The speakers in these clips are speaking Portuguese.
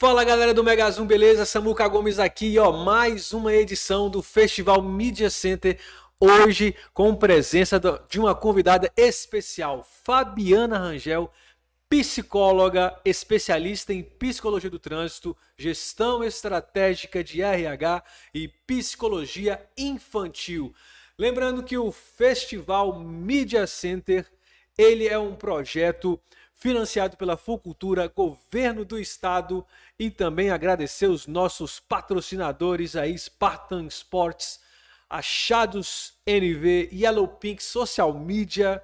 Fala galera do Mega Zoom, beleza? Samuca Gomes aqui, ó, mais uma edição do Festival Media Center. Hoje com presença de uma convidada especial, Fabiana Rangel, psicóloga, especialista em psicologia do trânsito, gestão estratégica de RH e psicologia infantil. Lembrando que o Festival Media Center, ele é um projeto financiado pela Fulcultura, Governo do Estado e também agradecer os nossos patrocinadores aí, Spartan Sports, Achados NV, Yellow Pink Social Media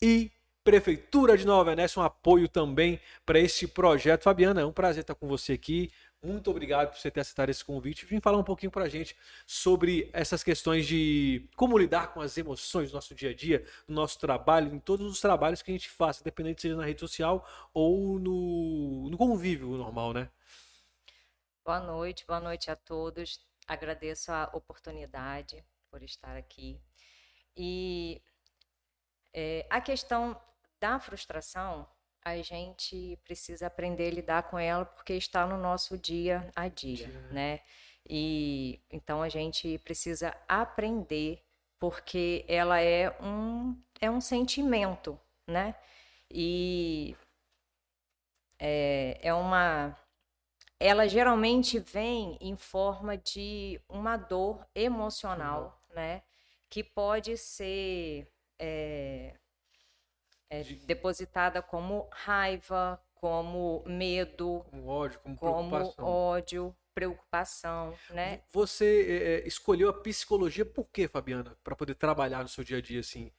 e Prefeitura de Nova Venécia, um apoio também para este projeto. Fabiana, é um prazer estar com você aqui. Muito obrigado por você ter aceitado esse convite. Vim falar um pouquinho para a gente sobre essas questões de como lidar com as emoções do nosso dia a dia, no nosso trabalho, em todos os trabalhos que a gente faz, independente seja na rede social ou no, no convívio normal, né? Boa noite, boa noite a todos. Agradeço a oportunidade por estar aqui. E é, a questão da frustração a gente precisa aprender a lidar com ela porque está no nosso dia a dia, né? E então a gente precisa aprender porque ela é um é um sentimento, né? E é, é uma ela geralmente vem em forma de uma dor emocional, uhum. né? Que pode ser é, é, depositada como raiva, como medo, como ódio, como, como preocupação. ódio, preocupação, né? Você é, é, escolheu a psicologia por quê, Fabiana? Para poder trabalhar no seu dia a dia assim?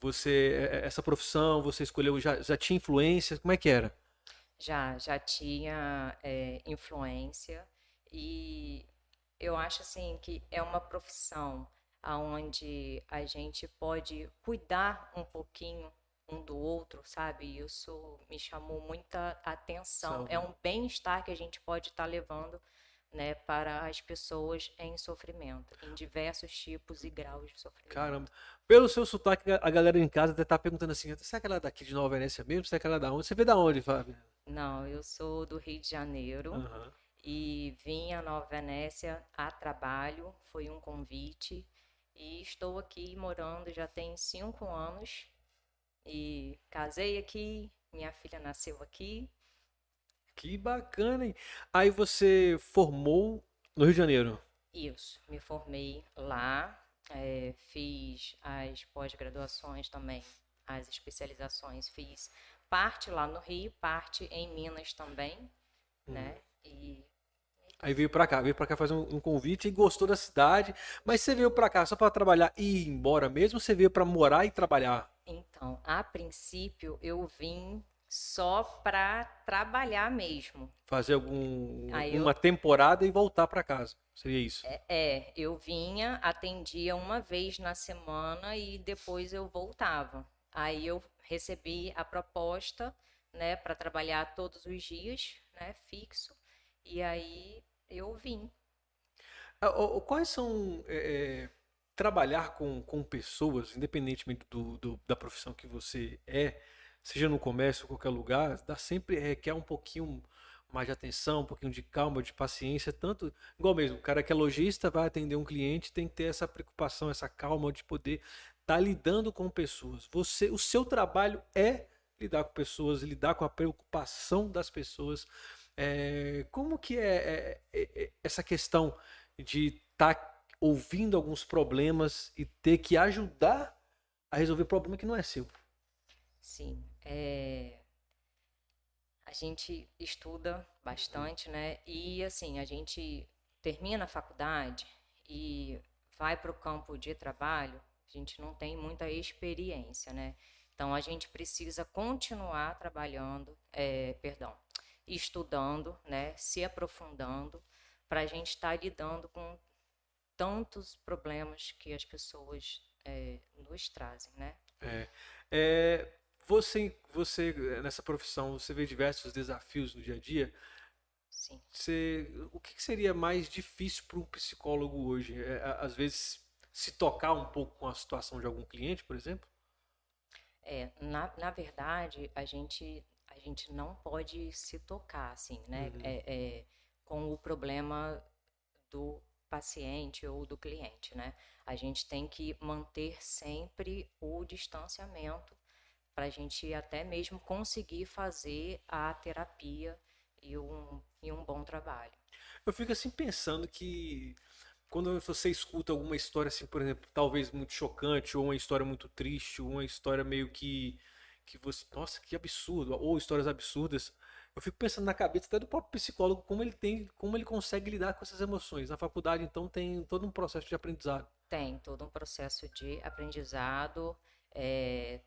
Você é, é, essa profissão, você escolheu já, já tinha influência? Como é que era? Já, já tinha é, influência e eu acho assim que é uma profissão aonde a gente pode cuidar um pouquinho um do outro, sabe? Isso me chamou muita atenção. É um bem-estar que a gente pode estar tá levando né, para as pessoas em sofrimento, em diversos tipos e graus de sofrimento. Caramba, pelo seu sotaque, a galera em casa deve estar tá perguntando assim: será que ela é daqui de Nova Venécia mesmo? Será que ela é da onde? Você veio da onde, Fábio? Não, eu sou do Rio de Janeiro uhum. e vim a Nova Venécia a trabalho, foi um convite e estou aqui morando já tem cinco anos e casei aqui, minha filha nasceu aqui. Que bacana, hein? Aí você formou no Rio de Janeiro? Isso, me formei lá, é, fiz as pós-graduações também, as especializações, fiz parte lá no Rio, parte em Minas também, hum. né? E Aí veio para cá, veio para cá fazer um, um, convite e gostou da cidade. Mas você veio para cá só para trabalhar e ir embora mesmo? Ou você veio para morar e trabalhar? Então, a princípio eu vim só para trabalhar mesmo. Fazer algum, uma eu... temporada e voltar para casa. Seria isso? É, é, eu vinha, atendia uma vez na semana e depois eu voltava. Aí eu recebi a proposta, né, para trabalhar todos os dias, né, fixo. E aí eu vim. Ah, quais são. É, trabalhar com, com pessoas, independentemente do, do, da profissão que você é, seja no comércio ou qualquer lugar, dá sempre requer um pouquinho mais de atenção, um pouquinho de calma, de paciência, tanto igual mesmo, o cara que é lojista vai atender um cliente, tem que ter essa preocupação, essa calma de poder estar tá lidando com pessoas. Você, o seu trabalho é lidar com pessoas, lidar com a preocupação das pessoas. É, como que é, é, é, essa questão de estar tá ouvindo alguns problemas e ter que ajudar a resolver problema que não é seu? Sim, é... a gente estuda bastante, né? E assim, a gente termina a faculdade e vai para o campo de trabalho, a gente não tem muita experiência, né? Então a gente precisa continuar trabalhando, é, perdão, estudando, né, se aprofundando, para a gente estar tá lidando com tantos problemas que as pessoas é, nos trazem, né? É, é, você, você nessa profissão, você vê diversos desafios no dia a dia. Sim. Você, o que seria mais difícil para um psicólogo hoje? É, às vezes se tocar um pouco com a situação de algum cliente, por exemplo? É, na, na verdade, a gente a gente não pode se tocar, assim, né? Uhum. É, é, com o problema do paciente ou do cliente, né? A gente tem que manter sempre o distanciamento para a gente até mesmo conseguir fazer a terapia e um, e um bom trabalho. Eu fico assim pensando que quando você escuta alguma história assim, por exemplo, talvez muito chocante, ou uma história muito triste, ou uma história meio que que você, nossa, que absurdo, ou histórias absurdas, eu fico pensando na cabeça até do próprio psicólogo como ele tem, como ele consegue lidar com essas emoções. Na faculdade, então, tem todo um processo de aprendizado. Tem todo um processo de aprendizado. É,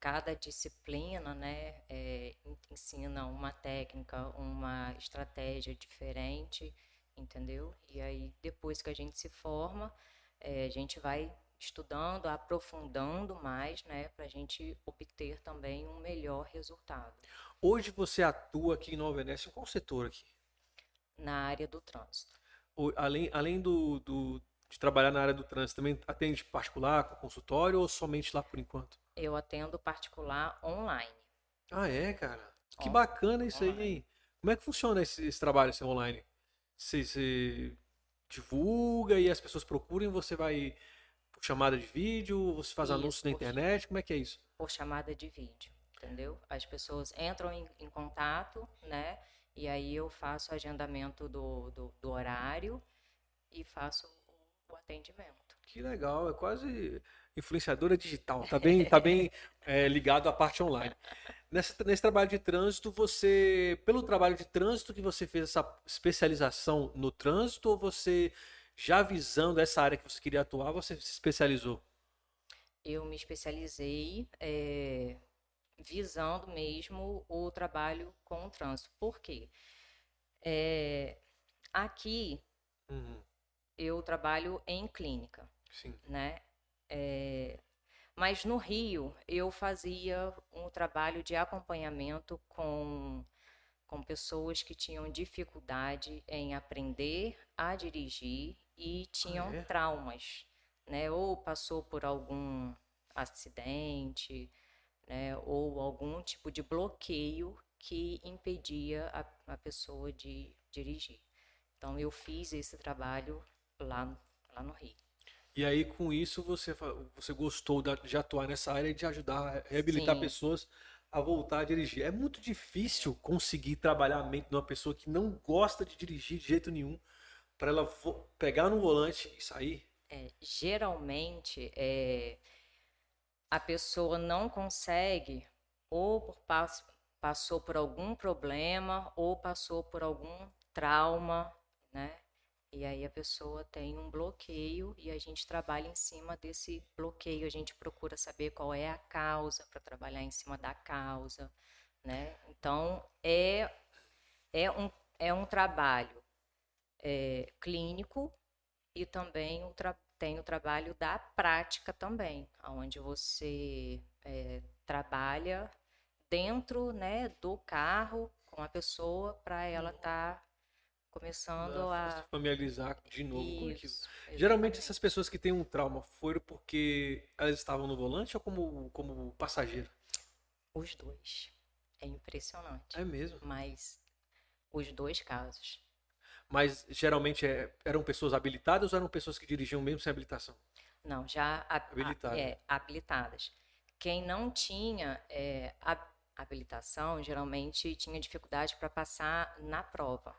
cada disciplina, né, é, ensina uma técnica, uma estratégia diferente, entendeu? E aí, depois que a gente se forma, é, a gente vai estudando, aprofundando mais, né, para a gente obter também um melhor resultado. Hoje você atua aqui em Nova Venécia em qual setor aqui? Na área do trânsito. Além, além do, do, de trabalhar na área do trânsito, também atende particular, com consultório ou somente lá por enquanto? Eu atendo particular online. Ah, é, cara? Que bacana isso online. aí, hein? Como é que funciona esse, esse trabalho assim, online? Você, você divulga e as pessoas procuram, você vai por chamada de vídeo, você faz isso, anúncios na internet, como é que é isso? Por chamada de vídeo entendeu? As pessoas entram em, em contato, né? E aí eu faço o agendamento do, do, do horário e faço o, o, atendimento. Que legal, é quase influenciadora digital, tá bem, tá bem é, ligado à parte online. Nesse trabalho de trânsito, você, pelo trabalho de trânsito que você fez essa especialização no trânsito, ou você já visando essa área que você queria atuar, você se especializou? Eu me especializei é, visando mesmo o trabalho com o trânsito. Por quê? É, aqui uhum. eu trabalho em clínica, Sim. né? É, mas no Rio eu fazia um trabalho de acompanhamento com, com pessoas que tinham dificuldade em aprender a dirigir e tinham ah, é? traumas, né? Ou passou por algum acidente, né, ou algum tipo de bloqueio que impedia a, a pessoa de dirigir. Então eu fiz esse trabalho lá, lá no Rio. E aí com isso você você gostou de atuar nessa área e de ajudar a reabilitar Sim. pessoas a voltar a dirigir. É muito difícil conseguir trabalhar a mente de uma pessoa que não gosta de dirigir de jeito nenhum para ela pegar no volante e sair. É, geralmente é, a pessoa não consegue, ou por, passou por algum problema, ou passou por algum trauma, né? E aí a pessoa tem um bloqueio e a gente trabalha em cima desse bloqueio. A gente procura saber qual é a causa para trabalhar em cima da causa, né? Então é é um é um trabalho é, clínico e também tra tem o trabalho da prática também, onde você é, trabalha dentro né, do carro com a pessoa para ela estar tá começando a se familiarizar de novo Isso, com aquilo. Geralmente essas pessoas que têm um trauma foram porque elas estavam no volante ou como, como passageiro? Os dois. É impressionante. É mesmo. Mas os dois casos. Mas geralmente é, eram pessoas habilitadas ou eram pessoas que dirigiam mesmo sem habilitação? Não, já habilitadas. É, habilitadas. Quem não tinha é, habilitação geralmente tinha dificuldade para passar na prova,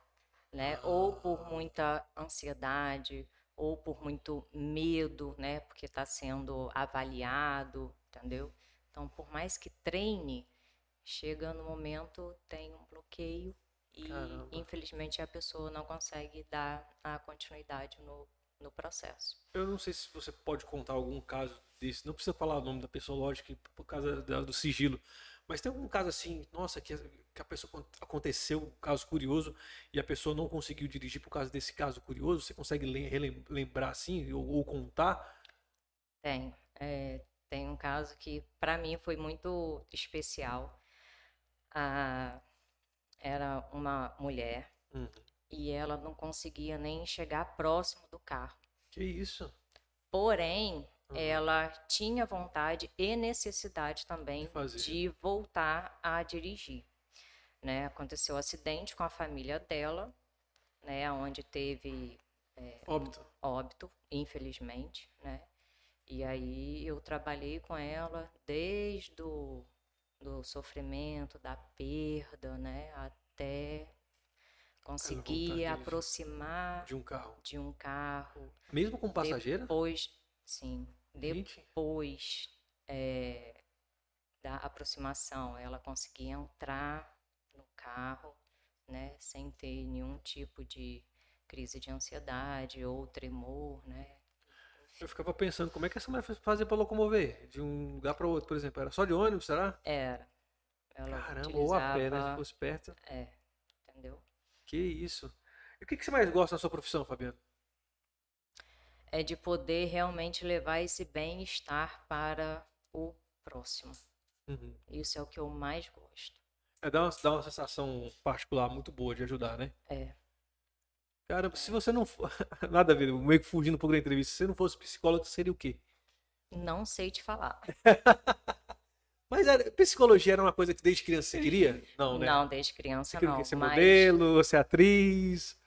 né? Ah. Ou por muita ansiedade, ou por muito medo, né? Porque está sendo avaliado, entendeu? Então, por mais que treine, chega no momento tem um bloqueio e Caramba. infelizmente a pessoa não consegue dar a continuidade no, no processo. Eu não sei se você pode contar algum caso desse, não precisa falar o nome da pessoa, lógico, por causa do sigilo, mas tem algum caso assim, nossa, que, que a pessoa aconteceu um caso curioso e a pessoa não conseguiu dirigir por causa desse caso curioso? Você consegue lembrar assim ou, ou contar? Tem. É, tem um caso que para mim foi muito especial. Ah, era uma mulher uhum. e ela não conseguia nem chegar próximo do carro. Que isso? Porém, uhum. ela tinha vontade e necessidade também de voltar a dirigir. né? Aconteceu um acidente com a família dela, né? Onde teve é, Óbito. óbito, infelizmente, né? E aí eu trabalhei com ela desde o do sofrimento, da perda, né? Até conseguir aproximar De um carro. de um carro. Mesmo com passageira? Depois, sim, depois é, da aproximação, ela conseguia entrar no carro, né, sem ter nenhum tipo de crise de ansiedade ou tremor, né? Eu ficava pensando, como é que essa mulher fazia pra locomover? De um lugar pra outro, por exemplo. Era só de ônibus, será? Era. Ela Caramba, ou a pé, né? Se fosse perto. É, entendeu? Que isso. E o que, que você mais gosta na sua profissão, Fabiano? É de poder realmente levar esse bem-estar para o próximo. Uhum. Isso é o que eu mais gosto. É, dá, uma, dá uma sensação particular muito boa de ajudar, né? É. Cara, se você não for. Nada a ver, meio que fugindo um pouco da entrevista. Se você não fosse psicólogo, seria o quê? Não sei te falar. Mas era- psicologia era uma coisa que desde criança você queria? Não, né? Não, desde criança Você não. quê? Ser mas modelo, ser atriz?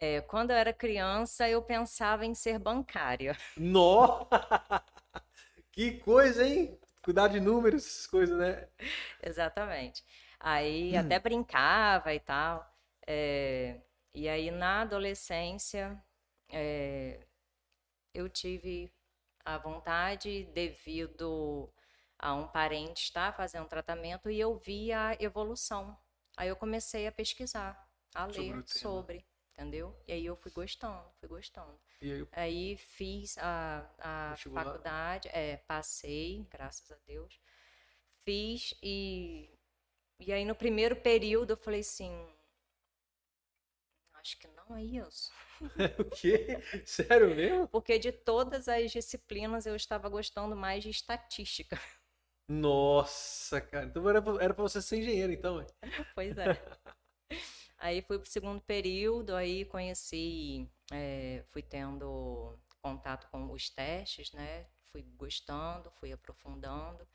é, quando eu era criança, eu pensava em ser bancária. Nó! Que coisa, hein? Cuidar de números, essas coisas, né? Exatamente. Aí Hum. até brincava e tal. É, e aí na adolescência é, eu tive a vontade devido a um parente estar fazendo tratamento e eu vi a evolução. Aí eu comecei a pesquisar, a Sobre ler sobre, entendeu? E aí eu fui gostando, fui gostando. E aí, Aí fiz a, a Vestibular. faculdade, é, passei, graças a Deus. Fiz e, e aí no primeiro período eu falei assim, acho que não é isso. o quê? Sério mesmo? Porque de todas as disciplinas eu estava gostando mais de estatística. Nossa, cara. Então era pra, era pra você ser engenheiro, então, ué. Pois é. Aí fui pro segundo período, aí conheci, é, fui tendo contato com os testes, né? Fui gostando, fui aprofundando,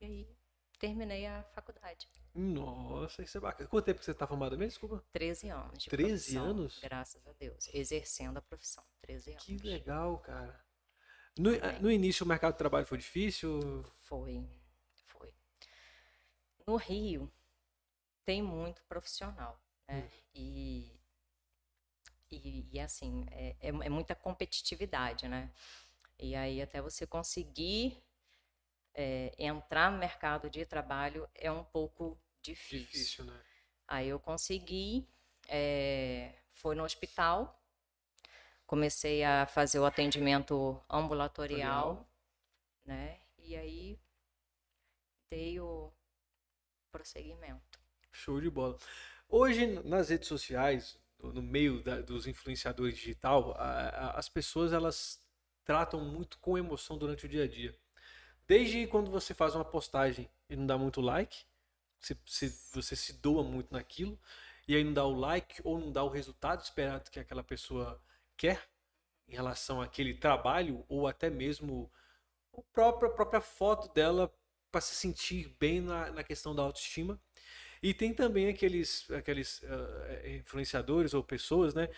e aí terminei a faculdade. Nossa, isso é bacana. Quanto tempo você tá formada mesmo? Desculpa. 13 anos de 13 profissão, anos? Graças a Deus. Exercendo a profissão. 13 anos. Que legal, cara. No, no início o mercado de trabalho foi difícil? Foi, foi. No Rio tem muito profissional, né? Hum. E, e, e, assim, é, é, é muita competitividade, né? E aí até você conseguir é, entrar no mercado de trabalho é um pouco difícil. Difícil, né? Aí eu consegui, é, foi no hospital, comecei a fazer o atendimento ambulatorial, né? E aí dei o prosseguimento. Show de bola. Hoje, nas redes sociais, no no meio da- dos influenciadores digital, a- a- as pessoas elas tratam muito com emoção durante o dia a dia. Desde quando você faz uma postagem e não dá muito like, se, se você se doa muito naquilo, e aí não dá o like ou não dá o resultado esperado que aquela pessoa quer em relação àquele trabalho, ou até mesmo a própria, a própria foto dela para se sentir bem na, na questão da autoestima. E tem também aqueles, aqueles ah, influenciadores ou pessoas, né,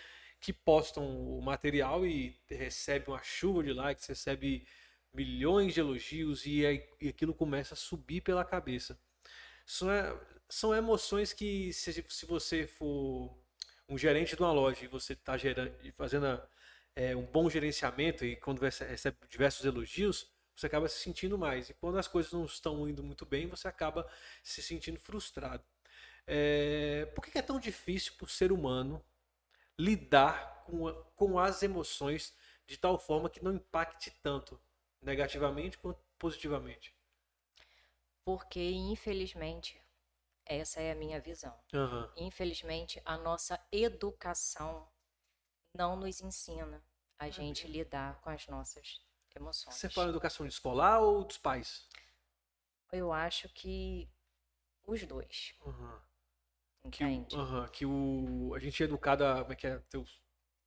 que postam o material e recebem uma chuva de likes, recebe milhões de elogios e, e aquilo começa a subir pela cabeça. São, é- são emoções que, se, se você for um gerente de uma loja e você está fazendo é, um bom gerenciamento e quando recebe diversos elogios, você acaba se sentindo mais. E quando as coisas não estão indo muito bem, você acaba se sentindo frustrado. É, por que é tão difícil para o ser humano lidar com, a- com as emoções de tal forma que não impacte tanto negativamente quanto positivamente? Porque, infelizmente, essa é a minha visão. Aham. Infelizmente, a nossa educação não nos ensina a gente lidar com as nossas emoções. Você fala educação escolar ou dos pais? Eu acho que os dois. Que, entende? aham, que o, a gente é educado a como é que é, ter o,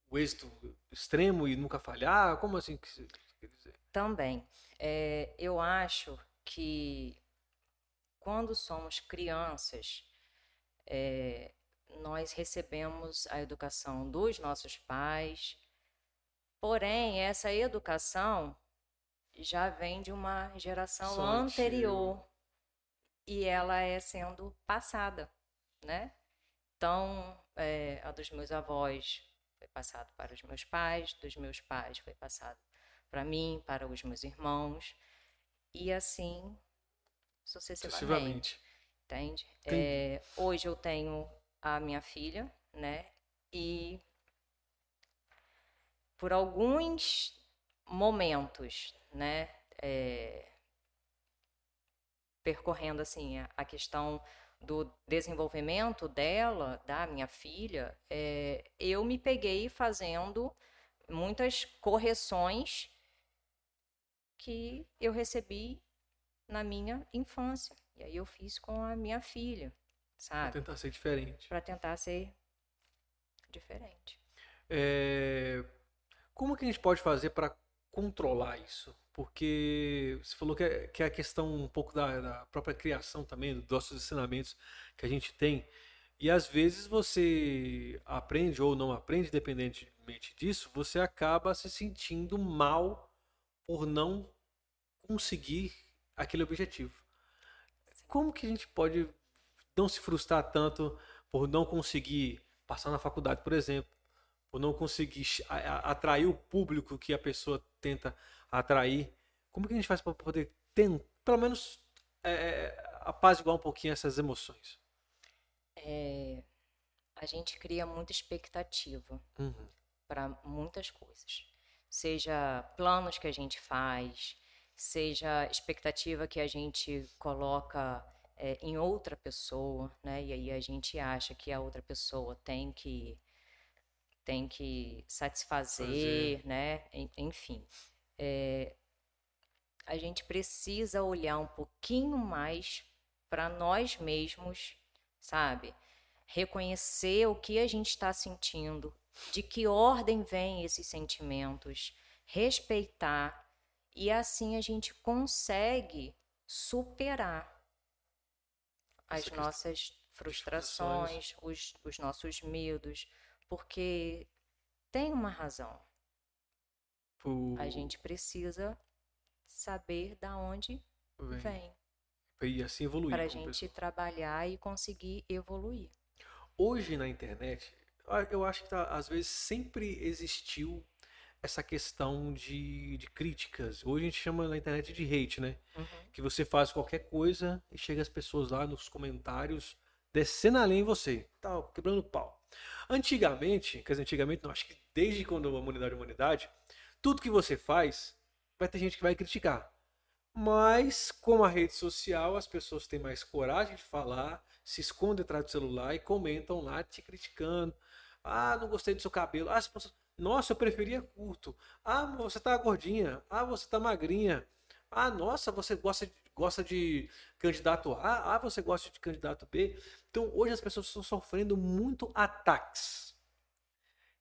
o êxito extremo e nunca falhar? Como assim que você quer dizer? Também, é, eu acho que quando somos crianças, é, nós recebemos a educação dos nossos pais, porém, essa educação já vem de uma geração Só anterior e ela é sendo passada, né? Então, é, a dos meus avós foi passado para os meus pais, dos meus pais foi passado para mim, para os meus irmãos, e assim sucessivamente. Entende? É, hoje eu tenho a minha filha, né? E por alguns momentos, né? É, percorrendo assim a questão do desenvolvimento dela, da minha filha, é, eu me peguei fazendo muitas correções que eu recebi na minha infância. E aí eu fiz com a minha filha, sabe? Para tentar ser diferente. Para tentar ser diferente. É... Como que a gente pode fazer para controlar isso? Porque você falou que é, que é a questão um pouco da, da, própria criação também, dos nossos ensinamentos que a gente tem. E às vezes você aprende ou não aprende, independentemente disso, você acaba se sentindo mal por não conseguir aquele objetivo. Como que a gente pode não se frustrar tanto por não conseguir passar na faculdade, por exemplo, por não conseguir atrair o público que a pessoa tenta atrair. Como que a gente faz para poder ter, pelo menos, é, é, apaziguar um pouquinho essas emoções? É, a gente cria muita expectativa uhum. para muitas coisas. Seja planos que a gente faz, seja expectativa que a gente coloca é, em outra pessoa, né? E aí a gente acha que a outra pessoa tem que tem que satisfazer, Fazer. né? Enfim, é, a gente precisa olhar um pouquinho mais para nós mesmos, sabe? Reconhecer o que a gente está sentindo, de que ordem vêm esses sentimentos, respeitar e assim a gente consegue superar as nossas frustrações, os, os nossos medos, porque tem uma razão. A gente precisa saber da onde vem. vem. E assim evoluir. Para a gente pessoa. trabalhar e conseguir evoluir. Hoje na internet, eu acho que tá, às vezes sempre existiu essa questão de, de, críticas. Hoje a gente chama na internet de hate, né? Uhum. Que você faz qualquer coisa e chega as pessoas lá nos comentários descendo a em você, tal, quebrando pau. Antigamente, quer dizer, antigamente não, acho que desde quando a humanidade é humanidade, tudo que você faz, vai ter gente que vai criticar. Mas, com a rede social, as pessoas têm mais coragem de falar, se escondem atrás do celular e comentam lá te criticando. Ah, não gostei do seu cabelo. Ah, pessoas... Nossa, eu preferia curto. Ah, você tá gordinha. Ah, você tá magrinha. Ah, nossa, você gosta de, gosta de candidato A. Ah, você gosta de candidato B. Então, hoje as pessoas estão sofrendo muito ataques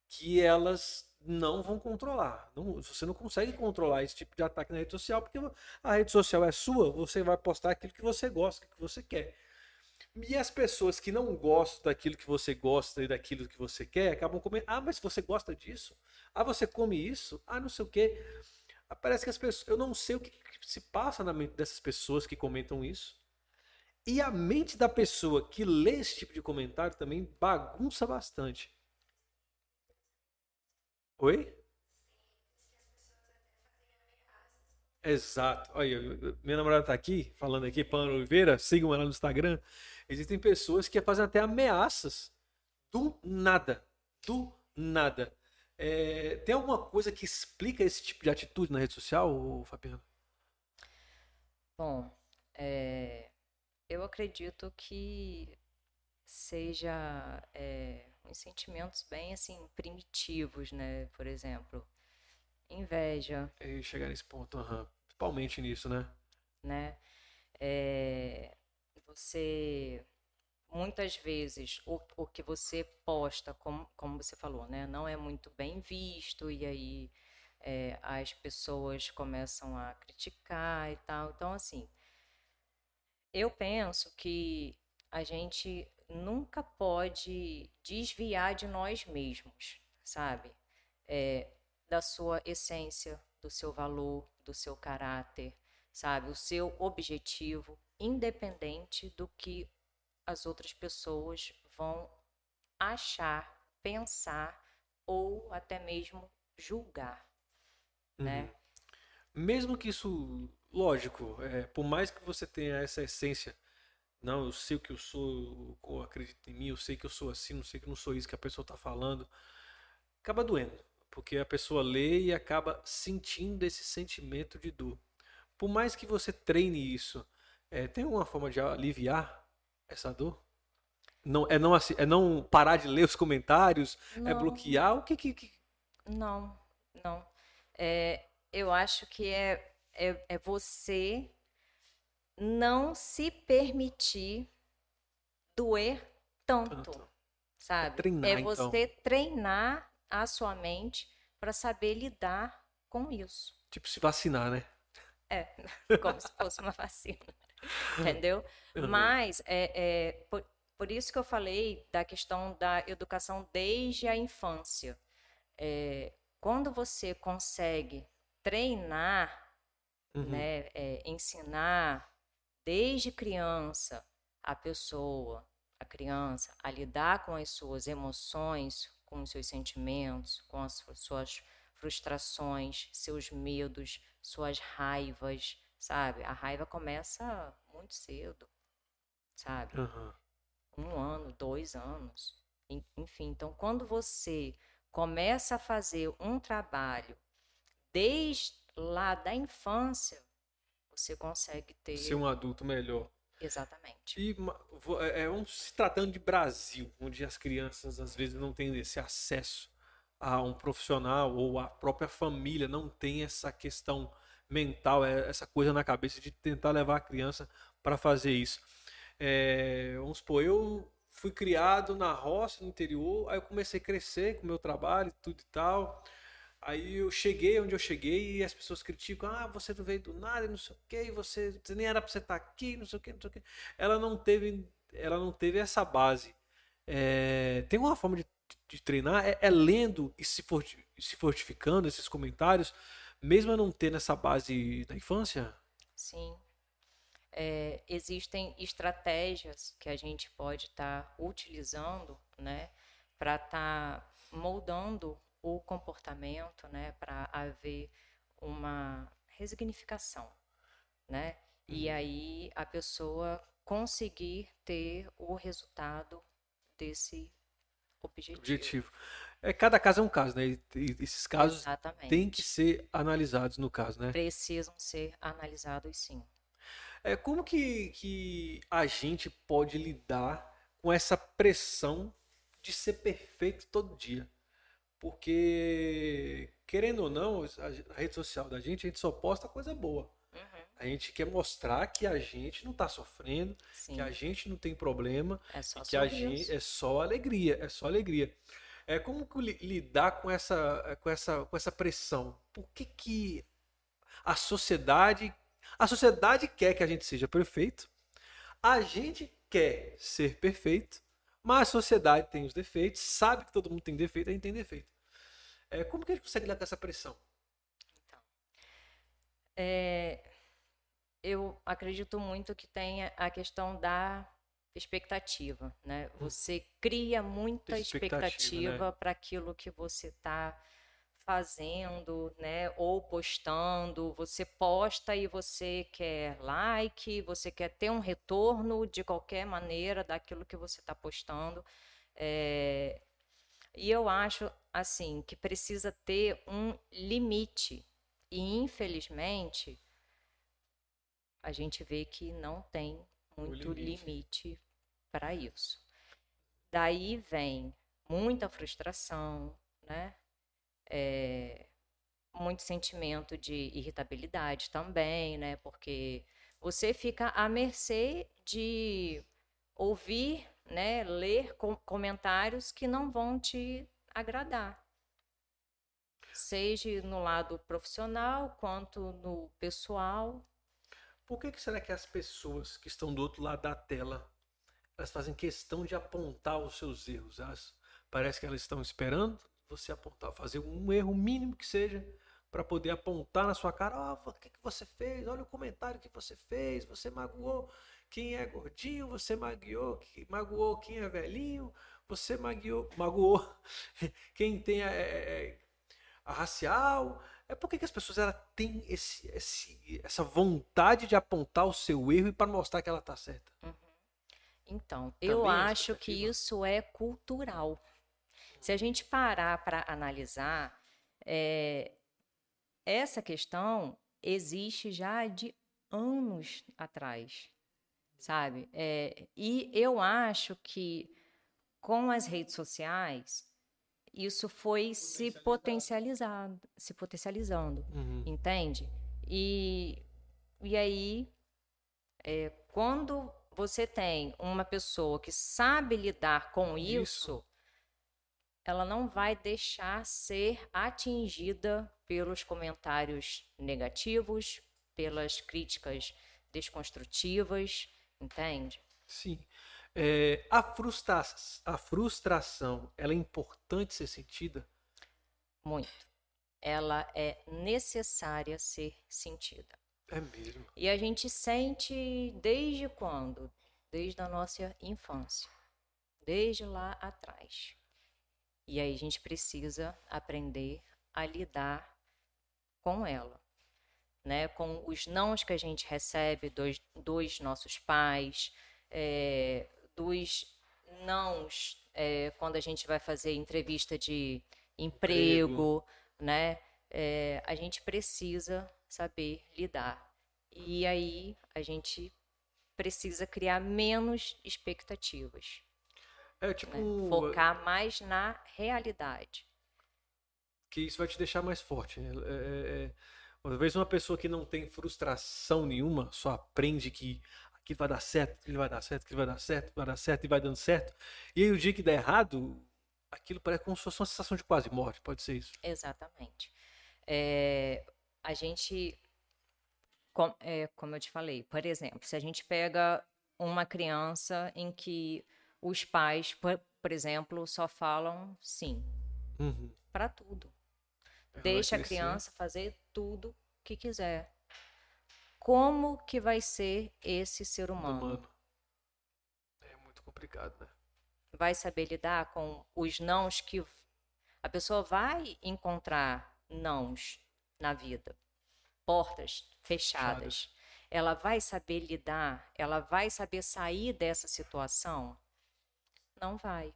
que elas não vão controlar. Não, você não consegue controlar esse tipo de ataque na rede social, porque a rede social é sua, você vai postar aquilo que você gosta, que você quer. E as pessoas que não gostam daquilo que você gosta e daquilo que você quer, acabam comendo. Ah, mas você gosta disso? Ah, você come isso? Ah, não sei o quê. Ah, parece que as pessoas. Eu não sei o que se passa na mente dessas pessoas que comentam isso. E a mente da pessoa que lê esse tipo de comentário também bagunça bastante. Oi? Exato. Olha, minha namorada está aqui, falando aqui, Pano Oliveira, sigam ela no Instagram. Existem pessoas que fazem até ameaças do nada. Do nada. É, tem alguma coisa que explica esse tipo de atitude na rede social, Fabiano? Bom, é, eu acredito que seja é, uns sentimentos bem assim primitivos, né? Por exemplo, inveja. E chegar nesse ponto, uhum. principalmente nisso, né? Né? É, você muitas vezes o, o que você posta, como, como você falou, né, não é muito bem visto e aí é, as pessoas começam a criticar e tal. Então, assim, eu penso que a gente nunca pode desviar de nós mesmos, sabe? É, da sua essência, do seu valor, do seu caráter, sabe? O seu objetivo, independente do que as outras pessoas vão achar, pensar ou até mesmo julgar, né? uhum. né? Mesmo que isso, lógico, é, por mais que você tenha essa essência, não, eu sei o que eu sou, eu acredito em mim, eu sei que eu sou assim, não sei que não sou isso que a pessoa está falando, acaba doendo, porque a pessoa lê e acaba sentindo esse sentimento de dor. Por mais que você treine isso, é, tem uma forma de aliviar essa dor? Não, é, não, é não parar de ler os comentários? É não. É bloquear? O que que. que... Não, não. É, eu acho que é, é, é você não se permitir doer tanto, tanto. sabe? É, treinar, é você então. treinar a sua mente para saber lidar com isso. Tipo se vacinar, né? É, como se fosse uma vacina. Entendeu? Mas é, é por, por, isso que eu falei da questão da educação desde a infância. É, quando você consegue treinar, uhum. né, é, ensinar desde criança a pessoa, a criança, a lidar com as suas emoções, com os seus sentimentos, com as suas frustrações, seus medos, suas raivas, sabe? A raiva começa muito cedo, sabe? Uhum. Um ano, dois anos, enfim. Então, quando você começa a fazer um trabalho desde lá da infância, você consegue ter. Ser um adulto melhor. Exatamente. E é, é se tratando de Brasil, onde as crianças às vezes não têm esse acesso a um profissional ou a própria família não tem essa questão mental, é, essa coisa na cabeça de tentar levar a criança para fazer isso. É, vamos supor, eu fui criado na roça, no interior, aí eu comecei a crescer com o meu trabalho, tudo e tal. Aí eu cheguei onde eu cheguei e as pessoas criticam, ah, você não veio do nada, não sei o quê, você, você nem era para você estar tá aqui, não sei o quê, não sei o quê. Ela não teve, ela não teve essa base. É, tem uma forma de, de treinar, é, é, lendo e se, forti, se fortificando esses comentários, mesmo não tendo essa base da infância? Sim. É, existem estratégias que a gente pode estar tá utilizando, né, para estar tá moldando o comportamento, né, para haver uma resignificação, né? E uhum. aí a pessoa conseguir ter o resultado desse objetivo. objetivo. É, cada caso é um caso, né? E esses casos têm que ser analisados no caso, né? Precisam ser analisados sim. É, como que, que a gente pode lidar com essa pressão de ser perfeito todo dia? Porque, querendo ou não, a rede social da gente, a gente só posta coisa boa. A gente quer mostrar que a gente não está sofrendo, Sim. que a gente não tem problema, é que a gente é só alegria, é só alegria. É como lidar com essa, com essa, com essa pressão? Por que, que a sociedade, a sociedade quer que a gente seja perfeito, a gente quer ser perfeito, mas a sociedade tem os defeitos, sabe que todo mundo tem defeito, a gente tem defeito. É, como que a gente consegue lidar com essa pressão? Então, é, eu acredito muito que tem a questão da expectativa, né? Hum. Você cria muita expectativa, expectativa né? para aquilo que você está fazendo, né? Ou postando. Você posta e você quer like, você quer ter um retorno de qualquer maneira daquilo que você está postando. É, e eu acho assim que precisa ter um limite. E infelizmente a gente vê que não tem muito limite, limite para isso. Daí vem muita frustração, né? É, muito sentimento de irritabilidade também, né? Porque você fica à mercê de ouvir né, ler com comentários que não vão te agradar. Seja no lado profissional quanto no pessoal. Por que, que será que as pessoas que estão do outro lado da tela elas fazem questão de apontar os seus erros. Elas, parece que elas estão esperando você apontar, fazer um erro mínimo que seja, para poder apontar na sua cara, oh, o que, que você fez? Olha o comentário que você fez, você magoou quem é gordinho, você magoou, magoou quem é velhinho, você magoou, magoou quem tem a, é, é, é, a racial. É porque que as pessoas ela têm esse, esse, essa vontade de apontar o seu erro e para mostrar que ela está certa. Uhum. Então, Também eu acho que isso é cultural. Se a gente parar para analisar, é, essa questão existe já de anos atrás, sabe? É, e eu acho que com as redes sociais isso foi se potencializando, se potencializando, uhum. entende? E, e aí, é, quando você tem uma pessoa que sabe lidar com isso, isso ela não vai deixar ser atingida pelos comentários negativos, pelas críticas desconstrutivas, entende? Sim. É, a, frustra a frustração, ela é importante ser sentida? Muito. Ela é necessária ser sentida. É mesmo. E a gente sente desde quando? Desde a nossa infância. Desde lá atrás. E aí a gente precisa aprender a lidar com ela, né? Com os nãos que a gente recebe dos, dos nossos pais, é, dos nãos é, quando a gente vai fazer entrevista de emprego, emprego. né? É, a gente precisa saber lidar. E aí a gente precisa criar menos expectativas. É tipo. Né? Focar mais na realidade. Que isso vai te deixar mais forte. Né? É, é, é... Uma vez uma pessoa que não tem frustração nenhuma, só aprende que aquilo vai dar certo, aquilo vai dar certo, aquilo vai dar certo, vai dar certo e vai dando certo. E aí o dia que der errado, aquilo parece como se fosse uma sensação de quase morte, pode ser isso. Exatamente. É, a gente, com, é, como eu te falei, por exemplo, se a gente pega uma criança em que os pais, por, por exemplo, só falam sim uhum. para tudo. Ela Deixa a criança fazer tudo que quiser. Como que vai ser esse ser humano? humano? É muito complicado, né? Vai saber lidar com os nãos que a pessoa vai encontrar nãos na vida, portas fechadas. Fechadas. Ela vai saber lidar, ela vai saber sair dessa situação não vai.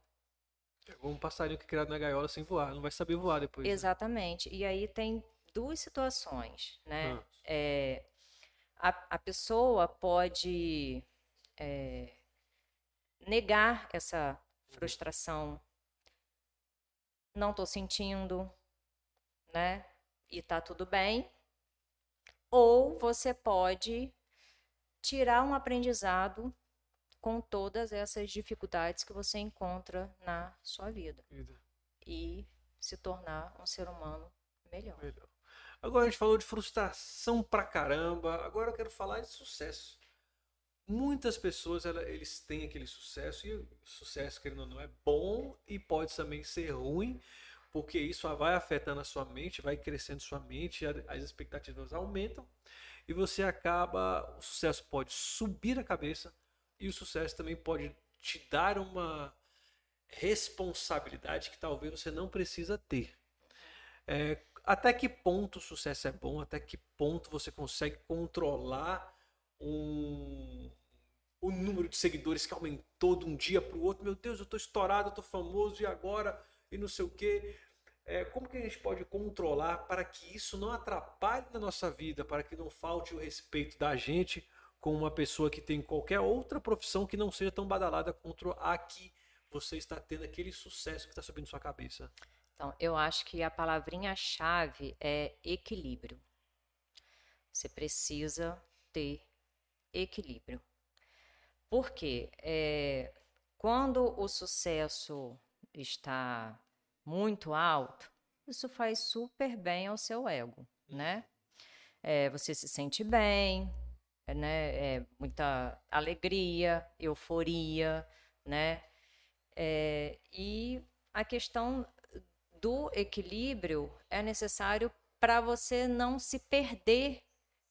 Pegou um passarinho que é criado na gaiola sem voar, não vai saber voar depois. Né? Exatamente. Né? E aí tem duas situações, né? Ah. É, a, a pessoa pode é, negar essa frustração. Não estou sentindo, né? E tá tudo bem. Ou você pode tirar um aprendizado com todas essas dificuldades que você encontra na sua vida. vida. E se tornar um ser humano melhor. melhor. Agora a gente falou de frustração pra caramba, agora eu quero falar de sucesso. Muitas pessoas eles têm aquele sucesso e o sucesso, querendo ou não, é bom e pode também ser ruim, porque isso vai afetando a sua mente, vai crescendo sua mente, as expectativas aumentam e você acaba. O sucesso pode subir a cabeça, e o sucesso também pode te dar uma responsabilidade que talvez você não precisa ter. É, até que ponto o sucesso é bom? Até que ponto você consegue controlar um, o número de seguidores que aumentou de um dia para o outro? Meu Deus, eu estou estourado, eu estou famoso e agora e não sei o quê. É, como que a gente pode controlar para que isso não atrapalhe na nossa vida, para que não falte o respeito da gente com uma pessoa que tem qualquer outra profissão que não seja tão badalada contra a que você está tendo aquele sucesso que está subindo sua cabeça? Então, eu acho que a palavrinha-chave é equilíbrio. Você precisa ter equilíbrio. Porque é, quando o sucesso está muito alto, isso faz super bem ao seu ego, né? É, você se sente bem, né? É, muita alegria, euforia, né? É, e a questão do equilíbrio é necessário para você não se perder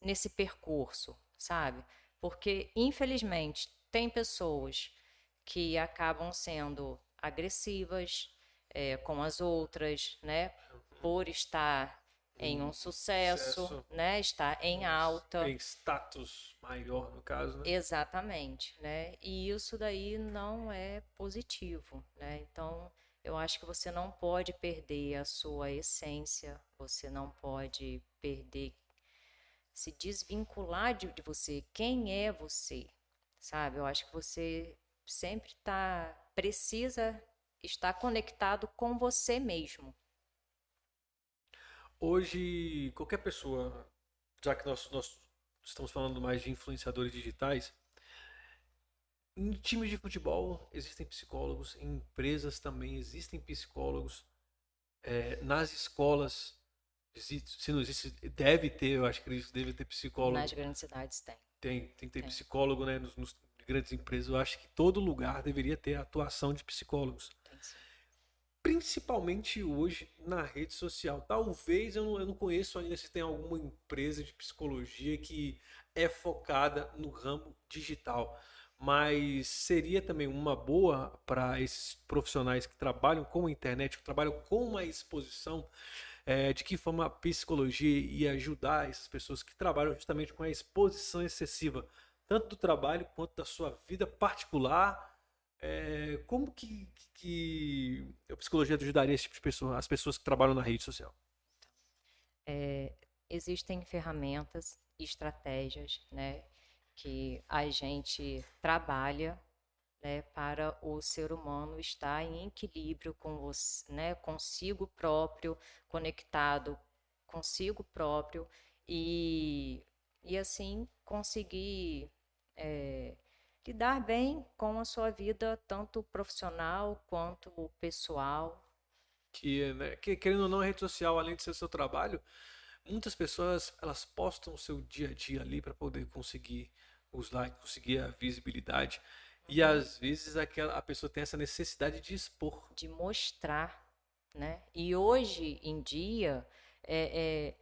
nesse percurso, sabe? Porque, infelizmente, tem pessoas que acabam sendo agressivas é, com as outras, né? Por estar em um sucesso, sucesso, né? Está em alta. Em status maior, no caso, né? Exatamente, né? E isso daí não é positivo, né? Então, eu acho que você não pode perder a sua essência, você não pode perder, se desvincular de, de você. Quem é você? Sabe? Eu acho que você sempre tá, precisa estar conectado com você mesmo. Hoje, qualquer pessoa, já que nós, nós estamos falando mais de influenciadores digitais, em times de futebol existem psicólogos, em empresas também existem psicólogos, é, nas escolas, se não existe, deve ter, eu acho que deve ter psicólogo. Nas grandes cidades tem. Tem, tem que ter tem. psicólogo, né? Nos, nos, grandes empresas, eu acho que todo lugar deveria ter a atuação de psicólogos principalmente hoje na rede social. Talvez eu não, eu não conheço ainda se tem alguma empresa de psicologia que é focada no ramo digital, mas seria também uma boa para esses profissionais que trabalham com a internet, que trabalham com a exposição, é, de que forma a psicologia ia ajudar essas pessoas que trabalham justamente com a exposição excessiva, tanto do trabalho quanto da sua vida particular é, como que, que a psicologia ajudaria esse tipo de pessoa, as pessoas que trabalham na rede social? É, existem ferramentas, estratégias, né, que a gente trabalha né, para o ser humano estar em equilíbrio com você, né, consigo próprio, conectado consigo próprio e, e assim conseguir é, lidar bem com a sua vida, tanto profissional quanto pessoal. Que, né, que querendo ou não, a rede social, além de ser seu trabalho, muitas pessoas elas postam o seu dia a dia ali para poder conseguir os likes, conseguir a visibilidade. E uhum. às vezes aquela, a pessoa tem essa necessidade de expor. De mostrar, né? E hoje em dia é,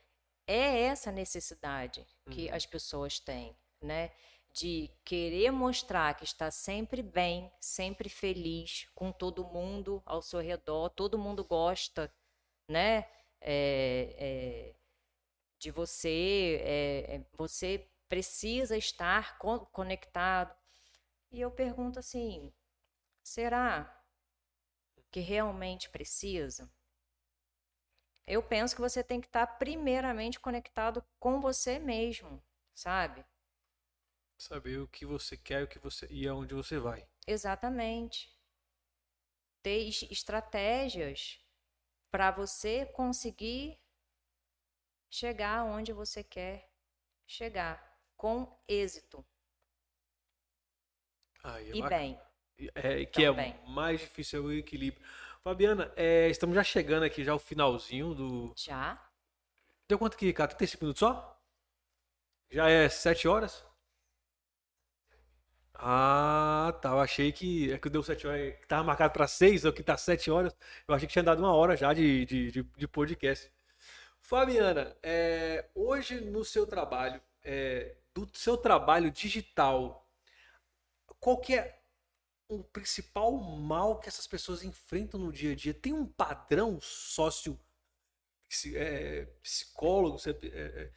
é, é essa necessidade que uhum. as pessoas têm, né? de querer mostrar que está sempre bem, sempre feliz com todo mundo ao seu redor, todo mundo gosta, né? É, é, de você, é, você precisa estar conectado. E eu pergunto assim: será que realmente precisa? Eu penso que você tem que estar primeiramente conectado com você mesmo, sabe? Saber o que você quer o que você, e aonde você vai. Exatamente. Ter estratégias para você conseguir chegar onde você quer chegar com êxito. Ah, e bem. É, que é bem. mais difícil é o equilíbrio. Fabiana, é, estamos já chegando aqui já ao finalzinho do. Já? Deu quanto aqui, cara? 35 minutos só? Já é 7 horas? Ah, tá. Eu achei que. É que deu 7 horas. Que tava marcado para 6, ou que tá 7 horas. Eu achei que tinha dado uma hora já de, de, de, de podcast. Fabiana, é, hoje no seu trabalho, é, do seu trabalho digital, qual que é o principal mal que essas pessoas enfrentam no dia a dia? Tem um padrão sócio é, psicólogo é, é,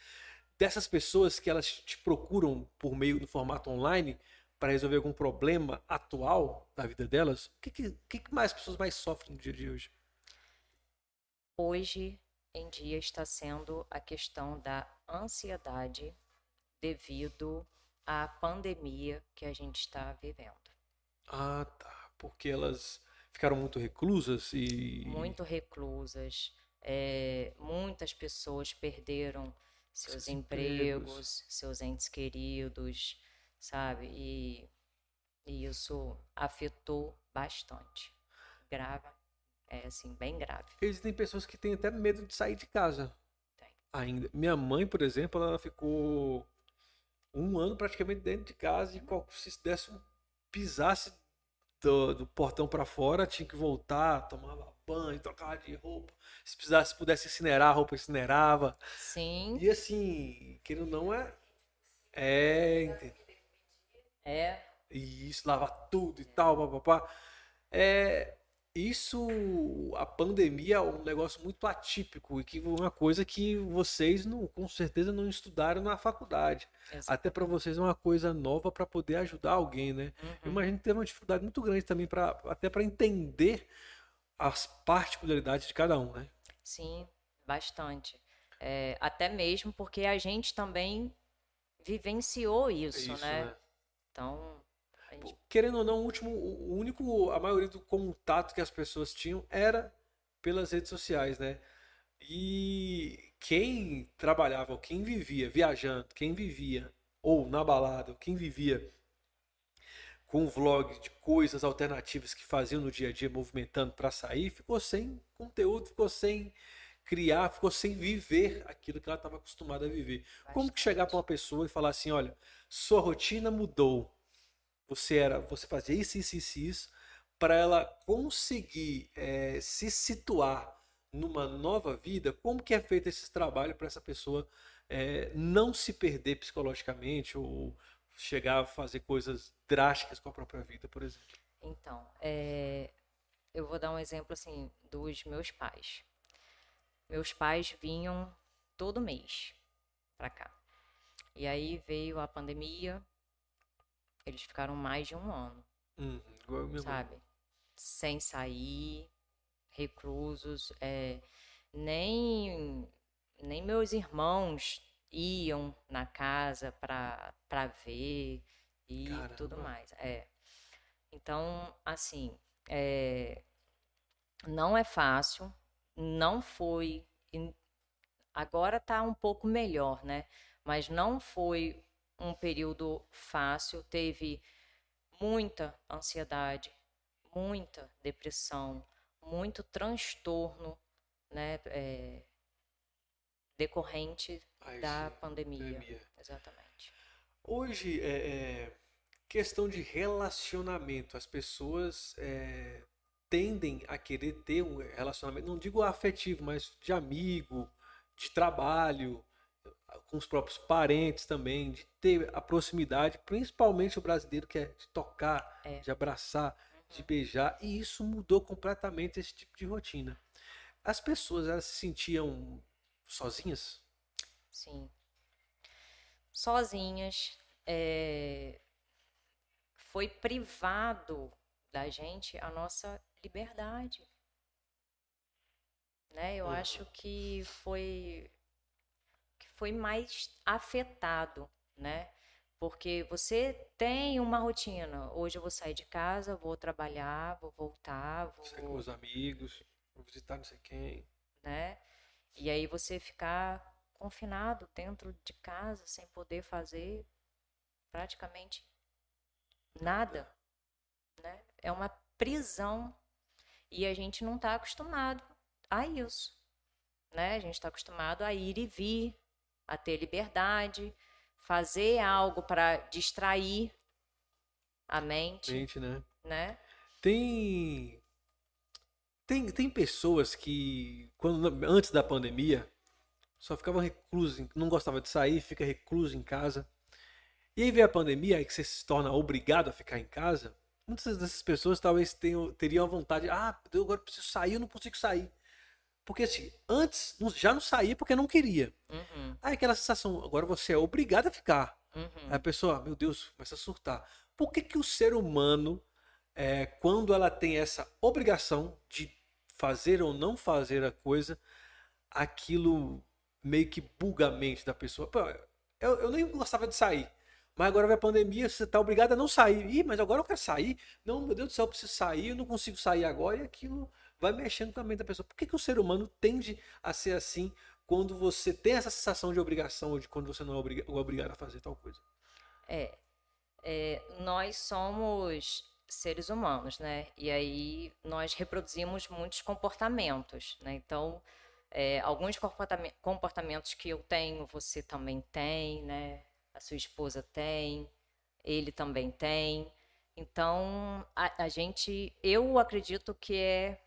dessas pessoas que elas te procuram por meio do formato online? para resolver algum problema atual da vida delas, o que, que, que mais as pessoas mais sofrem no dia de hoje? Hoje em dia está sendo a questão da ansiedade devido à pandemia que a gente está vivendo. Ah, tá. Porque elas ficaram muito reclusas e. Muito reclusas. É, muitas pessoas perderam seus, seus empregos, empregos, seus entes queridos sabe? E, e isso afetou bastante. Grave, é assim, bem grave. Existem pessoas que têm até medo de sair de casa. Tem. Ainda. Minha mãe, por exemplo, ela ficou um ano praticamente dentro de casa e se desse um pisasse do, do portão para fora, tinha que voltar, tomava banho, trocava de roupa. Se precisasse, se pudesse incinerar, a roupa incinerava. Sim. E assim, que não é. É. É. E isso, lavar tudo e tal, papapá. É, isso, a pandemia é um negócio muito atípico e que uma coisa que vocês não, com certeza não estudaram na faculdade. Exato. Até para vocês é uma coisa nova para poder ajudar alguém, né? Uhum. Eu imagino que teve uma dificuldade muito grande também para até para entender as particularidades de cada um, né? Sim, bastante. É, até mesmo porque a gente também vivenciou isso, isso né? né? Então, gente... Querendo ou não, o último, o único, a maioria do contato que as pessoas tinham era pelas redes sociais, né? E quem trabalhava, ou quem vivia viajando, quem vivia ou na balada, quem vivia com vlog de coisas alternativas que faziam no dia a dia, movimentando para sair, ficou sem conteúdo, ficou sem criar, ficou sem viver aquilo que ela estava acostumada a viver. Como que chegar para uma pessoa e falar assim, olha, sua rotina mudou, você era, você fazia isso, isso, isso, isso, para ela conseguir é, se situar numa nova vida, como que é feito esse trabalho para essa pessoa é, não se perder psicologicamente ou chegar a fazer coisas drásticas com a própria vida, por exemplo? Então, é, eu vou dar um exemplo assim dos meus pais. Meus pais vinham todo mês para cá. E aí veio a pandemia, eles ficaram mais de um ano. Hum, sabe? Sem sair, reclusos. É, nem, nem meus irmãos iam na casa para ver e Caramba. tudo mais. É. Então, assim, é, não é fácil, não foi. Agora tá um pouco melhor, né? Mas não foi um período fácil, teve muita ansiedade, muita depressão, muito transtorno, né, é, decorrente Ai, da pandemia. pandemia. Exatamente. Hoje, é, é, questão de relacionamento, as pessoas é, tendem a querer ter um relacionamento, não digo afetivo, mas de amigo, de trabalho, com os próprios parentes também, de ter a proximidade, principalmente o brasileiro que é de tocar, é. de abraçar, uhum. de beijar, e isso mudou completamente esse tipo de rotina. As pessoas elas se sentiam sozinhas? Sim. Sozinhas. É... Foi privado da gente a nossa liberdade. Né? Eu uhum. acho que foi foi mais afetado, né? Porque você tem uma rotina. Hoje eu vou sair de casa, vou trabalhar, vou voltar, vou. Sair com os amigos, vou visitar não sei quem. Né? E aí você ficar confinado dentro de casa sem poder fazer praticamente nada. Né? É uma prisão. E a gente não está acostumado a isso. Né? A gente está acostumado a ir e vir, a ter liberdade, fazer algo para distrair a mente. Mente, né? né? Tem tem, tem pessoas que quando antes da pandemia só ficavam reclusos, não gostava de sair, fica recluso em casa. E aí vem a pandemia, aí que você se torna obrigado a ficar em casa. Muitas dessas pessoas talvez tenham, teriam a vontade, ah, eu agora preciso sair, eu não consigo sair. Porque assim, antes já não saía porque não queria. Uhum. Aí aquela sensação, agora você é obrigado a ficar. Uhum. Aí a pessoa, meu Deus, começa a surtar. Por que, que o ser humano, é, quando ela tem essa obrigação de fazer ou não fazer a coisa, aquilo meio que buga a mente da pessoa? Pô, eu, eu nem gostava de sair. Mas agora vem a pandemia, você está obrigado a não sair. Ih, mas agora eu quero sair. Não, meu Deus do céu, eu preciso sair, eu não consigo sair agora. E aquilo vai mexendo com a mente da pessoa. Por que, que o ser humano tende a ser assim quando você tem essa sensação de obrigação ou de quando você não é obrigado a fazer tal coisa? É, é, nós somos seres humanos, né? E aí nós reproduzimos muitos comportamentos, né? Então, é, alguns comportamentos que eu tenho, você também tem, né? a sua esposa tem, ele também tem. Então, a, a gente, eu acredito que é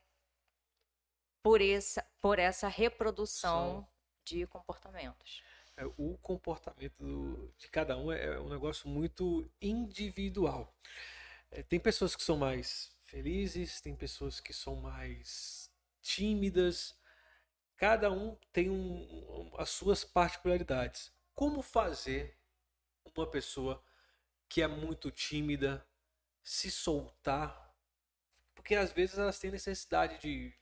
por essa, por essa reprodução de comportamentos. É, o comportamento de cada um é, é um negócio muito individual. É, tem pessoas que são mais felizes, tem pessoas que são mais tímidas. Cada um tem um, um, as suas particularidades. Como fazer uma pessoa que é muito tímida se soltar? Porque às vezes elas têm necessidade de,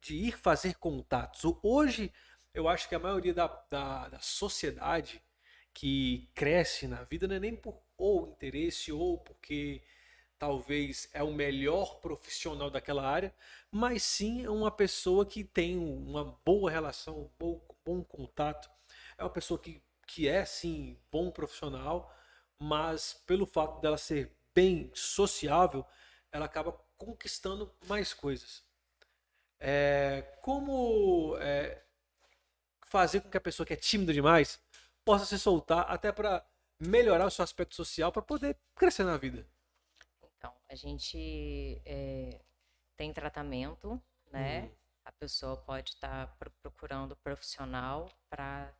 de ir fazer contatos. Hoje, eu acho que a maioria da, da, da sociedade que cresce na vida não é nem por ou interesse ou porque talvez é o melhor profissional daquela área, mas sim é uma pessoa que tem uma boa relação, um bom, bom contato, é uma pessoa que, que é sim bom profissional, mas pelo fato dela ser bem sociável, ela acaba conquistando mais coisas. É, como é, fazer com que a pessoa que é tímida demais possa se soltar até para melhorar o seu aspecto social para poder crescer na vida? Então, a gente é, tem tratamento, né? Uhum. A pessoa pode estar tá procurando profissional para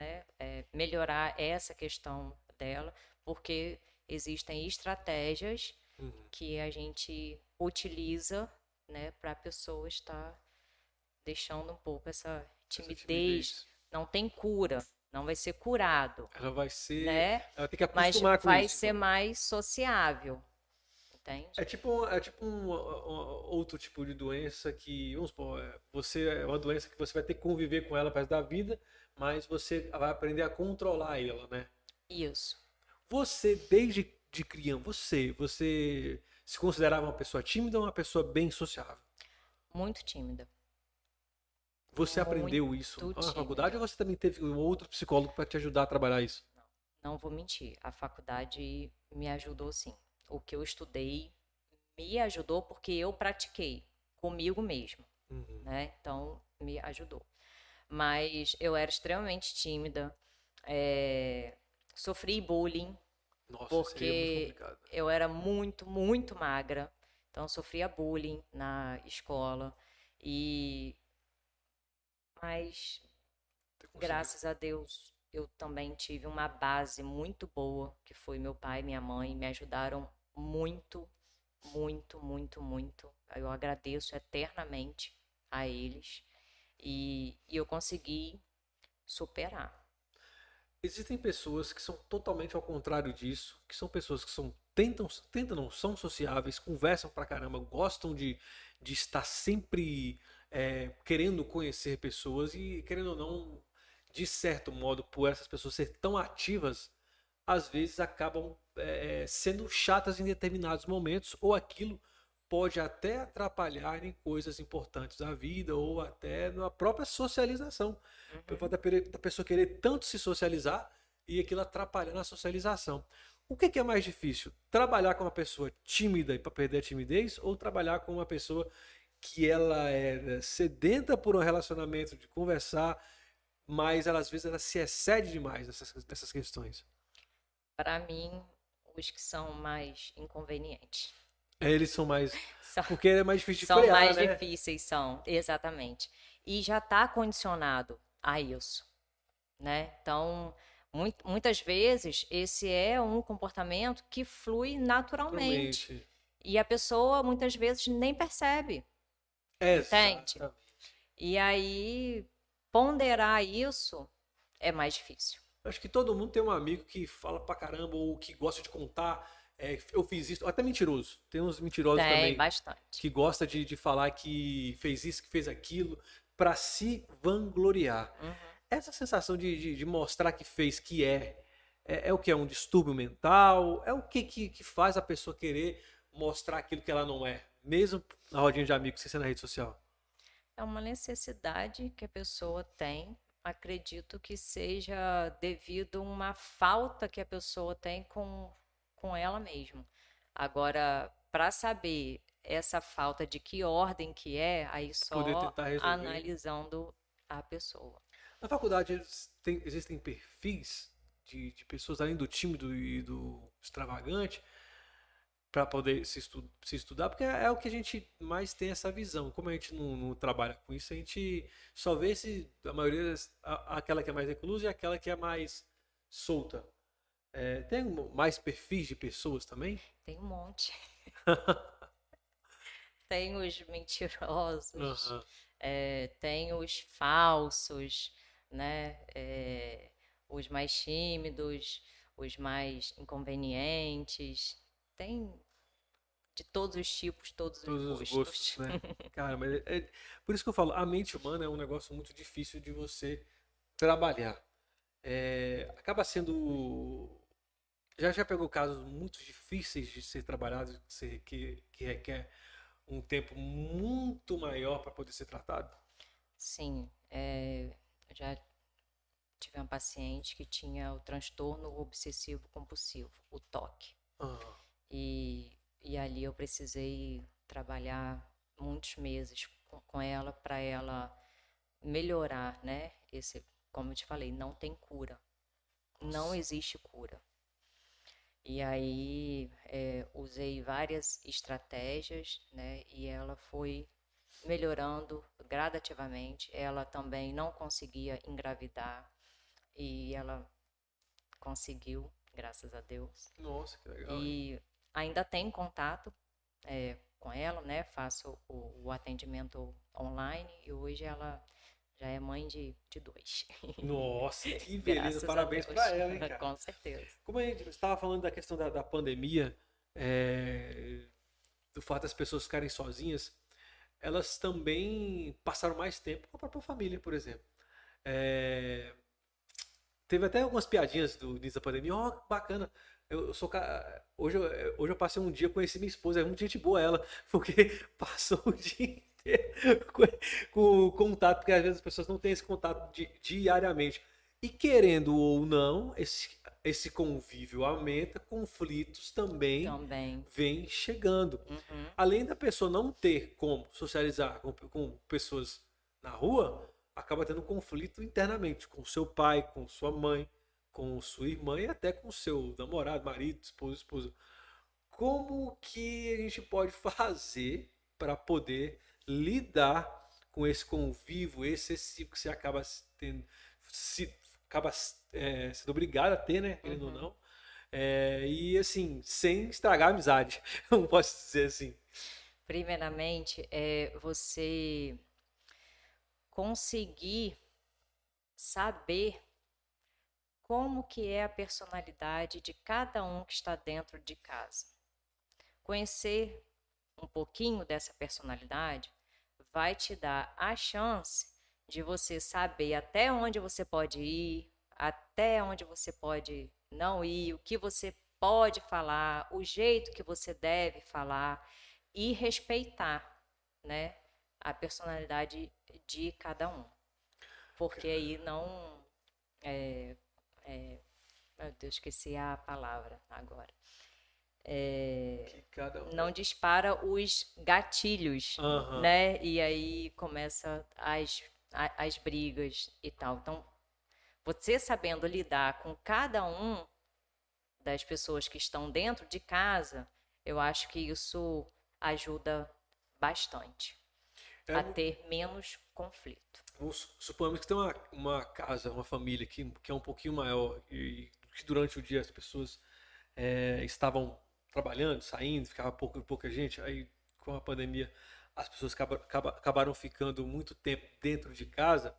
né, é, melhorar essa questão dela, porque existem estratégias uhum. que a gente utiliza né, para a pessoa estar deixando um pouco essa timidez. essa timidez. Não tem cura, não vai ser curado. Ela vai ser. Né? Ela tem que acostumar Mas com vai isso, ser mais sociável. Entende? É tipo, é tipo um, um, outro tipo de doença que, vamos supor, é, você é uma doença que você vai ter que conviver com ela para da vida, mas você vai aprender a controlar ela, né? Isso. Você, desde de criança, você, você se considerava uma pessoa tímida ou uma pessoa bem sociável? Muito tímida. Você Muito aprendeu isso tímida. na faculdade ou você também teve um outro psicólogo para te ajudar a trabalhar isso? Não, não vou mentir. A faculdade me ajudou sim o que eu estudei me ajudou porque eu pratiquei comigo mesmo, uhum. né? Então me ajudou. Mas eu era extremamente tímida, é... sofri bullying Nossa, porque eu era muito, muito magra, então sofria bullying na escola. E mas graças a Deus eu também tive uma base muito boa, que foi meu pai e minha mãe, me ajudaram muito, muito, muito, muito. Eu agradeço eternamente a eles. E, e eu consegui superar. Existem pessoas que são totalmente ao contrário disso, que são pessoas que são tentam, tentam não são sociáveis, conversam pra caramba, gostam de, de estar sempre é, querendo conhecer pessoas e querendo ou não, de certo modo, por essas pessoas ser tão ativas, às vezes acabam é, sendo chatas em determinados momentos, ou aquilo pode até atrapalhar em coisas importantes da vida, ou até na própria socialização. Uhum. Da pessoa querer tanto se socializar e aquilo atrapalhar na socialização. O que, que é mais difícil? Trabalhar com uma pessoa tímida e para perder a timidez, ou trabalhar com uma pessoa que ela é sedenta por um relacionamento, de conversar, mas ela, às vezes ela se excede demais nessas, nessas questões? para mim, os que são mais inconvenientes. É, eles são mais. São, porque é mais difícil de São frear, mais né? difíceis, são, exatamente. E já está condicionado a isso. Né? Então, muito, muitas vezes, esse é um comportamento que flui naturalmente. naturalmente. E a pessoa, muitas vezes, nem percebe. É, entende? Exatamente. E aí, ponderar isso é mais difícil. Acho que todo mundo tem um amigo que fala pra caramba ou que gosta de contar. É, eu fiz isso, até mentiroso. Tem uns mentirosos tem, também. bastante. Que gosta de, de falar que fez isso, que fez aquilo, para se vangloriar. Uhum. Essa sensação de, de, de, mostrar que fez, que é, é, é, o que? É um distúrbio mental? É o que, que, que faz a pessoa querer mostrar aquilo que ela não é? Mesmo na rodinha de amigos, sem ser na rede social? É uma necessidade que a pessoa tem acredito que seja devido a uma falta que a pessoa tem com, com ela mesma. Agora, para saber essa falta de que ordem que é, aí só analisando a pessoa. Na faculdade tem, existem perfis de, de pessoas, além do tímido e do extravagante, para poder se, estu se, estudar, porque é, é, o que a gente mais tem essa visão. Como a gente não, não trabalha com isso, a gente só vê se a maioria, a, aquela que é mais reclusa e aquela que é mais solta. É, tem mais perfis de pessoas também? Tem um monte. tem os mentirosos, uhum. é, tem os falsos, né? É, os mais tímidos, os mais inconvenientes. Tem de todos os tipos, todos, todos os gostos. Os gostos né? Cara, mas é, é, por isso que eu falo, a mente humana é um negócio muito difícil de você trabalhar. É, acaba sendo. Já já pegou casos muito difíceis de ser trabalhados, que, que requer um tempo muito maior para poder ser tratado? Sim, é, já tive uma paciente que tinha o transtorno obsessivo compulsivo, o TOC. Uhum. E, e ali eu precisei trabalhar muitos meses com, com ela para ela melhorar, né? Esse, como eu te falei, não tem cura. Nossa. Não existe cura. E aí é, usei várias estratégias, né? E ela foi melhorando gradativamente. Ela também não conseguia engravidar e ela conseguiu, graças a Deus. Nossa, que legal. E ainda tem contato é, com ela, né? Faço o, o, atendimento online e hoje ela já é mãe de, de dois. Nossa, que beleza! Parabéns para ela, hein, cara? Com certeza. Como a gente estava falando da questão da, da pandemia, é, do fato das pessoas ficarem sozinhas, elas também passaram mais tempo com a própria família, por exemplo. É, teve até algumas piadinhas do início da pandemia. Ó, oh, bacana. Eu, eu sou hoje, eu, hoje eu passei um dia, conheci minha esposa, é muito gente boa ela, porque passou o dia com, com contato, porque às vezes as pessoas não têm esse contato di, diariamente. E querendo ou não, esse, esse convívio aumenta, conflitos também, também. vêm chegando. Uhum. Além da pessoa não ter como socializar com, com pessoas na rua, acaba tendo conflito internamente com seu pai, com sua mãe, com sua irmã e até com seu namorado, marido, esposo, esposa. Como que a gente pode fazer para poder lidar com esse convívio excessivo que você acaba tendo, se, acaba é, sendo obrigado a ter, né? Querendo uhum. ou não. É, e assim, sem estragar a amizade, não posso dizer assim. Primeiramente, é você conseguir saber como que é a personalidade de cada um que está dentro de casa. Conhecer um pouquinho dessa personalidade vai te dar a chance de você saber até onde você pode ir, até onde você pode não ir, o que você pode falar, o jeito que você deve falar e respeitar, né, a personalidade de cada um, porque aí não é, é, meu Deus, esqueci a palavra agora. É, um... não dispara os gatilhos, uhum. né? E aí começa as, as brigas e tal. Então, você sabendo lidar com cada um das pessoas que estão dentro de casa, eu acho que isso ajuda bastante é, a ter menos conflito supomos que tem uma, uma casa, uma família que, que é um pouquinho maior e que durante o dia as pessoas é, estavam trabalhando, saindo, ficava pouco, pouca gente, aí com a pandemia as pessoas acaba, acabaram ficando muito tempo dentro de casa,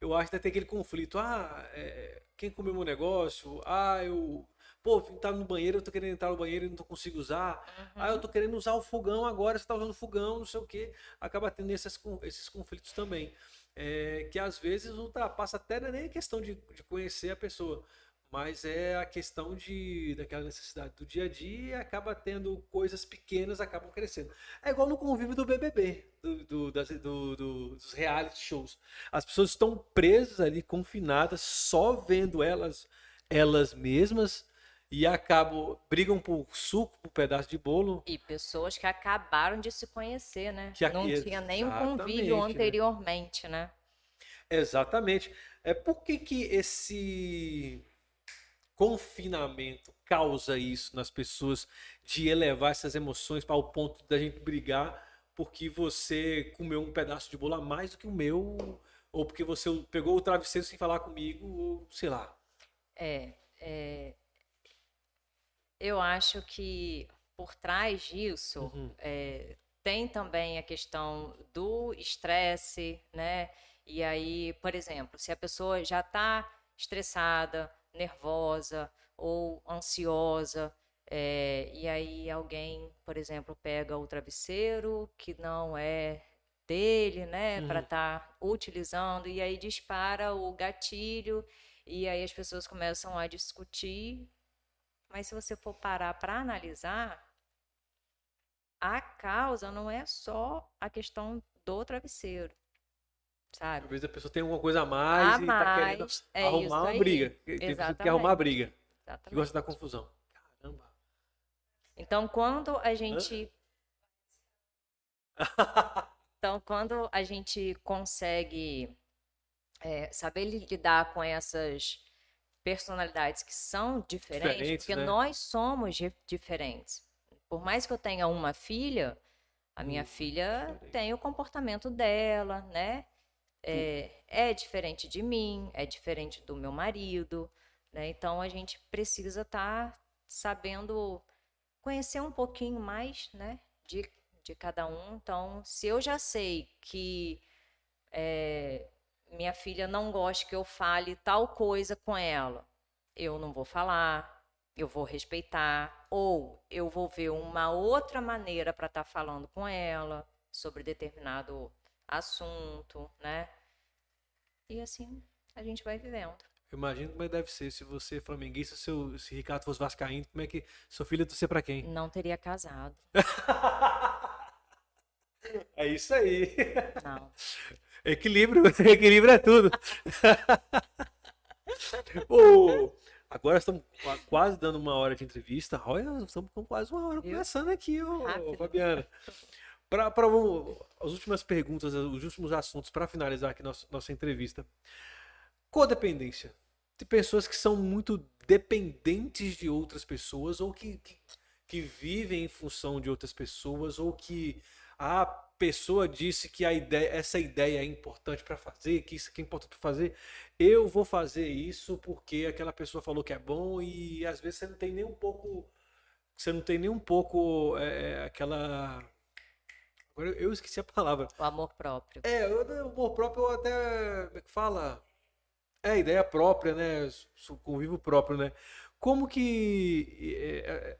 eu acho que tem aquele conflito, ah, é, quem comeu meu negócio, ah, eu Pô, tá no banheiro, eu tô querendo entrar no banheiro e não consigo usar. Uhum. Ah, eu tô querendo usar o fogão agora, você tá usando fogão, não sei o quê. Acaba tendo esses, esses conflitos também é, que às vezes ultrapassa até é nem a questão de, de conhecer a pessoa, mas é a questão de daquela necessidade do dia a dia e acaba tendo coisas pequenas acabam crescendo. É igual no convívio do BBB, do, do, das, do, dos reality shows. As pessoas estão presas ali, confinadas, só vendo elas elas mesmas e acabam brigam por suco, por pedaço de bolo. E pessoas que acabaram de se conhecer, né? Que Não tinha nem um convívio né? anteriormente, né? né? Exatamente. É por que que esse confinamento causa isso nas pessoas de elevar essas emoções para o ponto da gente brigar porque você comeu um pedaço de bolo a mais do que o meu ou porque você pegou o travesseiro sem falar comigo ou sei lá. É, é eu acho que por trás disso uhum. é, tem também a questão do estresse, né? E aí, por exemplo, se a pessoa já está estressada, nervosa ou ansiosa, é, e aí alguém, por exemplo, pega o travesseiro que não é dele, né, uhum. para estar tá utilizando, e aí dispara o gatilho, e aí as pessoas começam a discutir. Mas se você for parar para analisar, a causa não é só a questão do travesseiro sabe? Às vezes a pessoa tem alguma coisa a mais a e mais, tá querendo é arrumar uma briga. Tem que quer arrumar briga. Exatamente. Que gosta da confusão. Caramba. Então, quando a gente. então, quando a gente consegue é, saber lidar com essas personalidades que são diferentes, diferentes porque né? nós somos diferentes. Por mais que eu tenha uma filha, a minha hum, filha diferente. tem o comportamento dela, né? É, é diferente de mim, é diferente do meu marido, né? Então a gente precisa estar tá sabendo conhecer um pouquinho mais, né? De, de cada um. Então, se eu já sei que é, minha filha não gosta que eu fale tal coisa com ela, eu não vou falar, eu vou respeitar, ou eu vou ver uma outra maneira para estar tá falando com ela sobre determinado assunto, né? E assim a gente vai vivendo. Eu imagino como é deve ser se você é flamenguista, seu, se Ricardo fosse vascaíno, como é que sua filha torcer para quem? Não teria casado. é isso aí. Não. Equilíbrio, equilíbrio é tudo. oh, agora estamos quase dando uma hora de entrevista. Olha, estamos com quase uma hora conversando aqui, ô, Fabiana. Para as últimas perguntas, os últimos assuntos para finalizar aqui nossa, nossa entrevista. Codependência. Tem pessoas que são muito dependentes de outras pessoas ou que, que, que vivem em função de outras pessoas ou que a pessoa disse que a ideia, essa ideia é importante para fazer, que isso aqui é importante para fazer, eu vou fazer isso porque aquela pessoa falou que é bom e às vezes você não tem nem um pouco, você não tem nem um pouco é, aquela Agora eu esqueci a palavra. O amor próprio. É, o amor próprio eu até. Como é que fala? É, ideia própria, né? O convívio próprio, né? Como que é, é,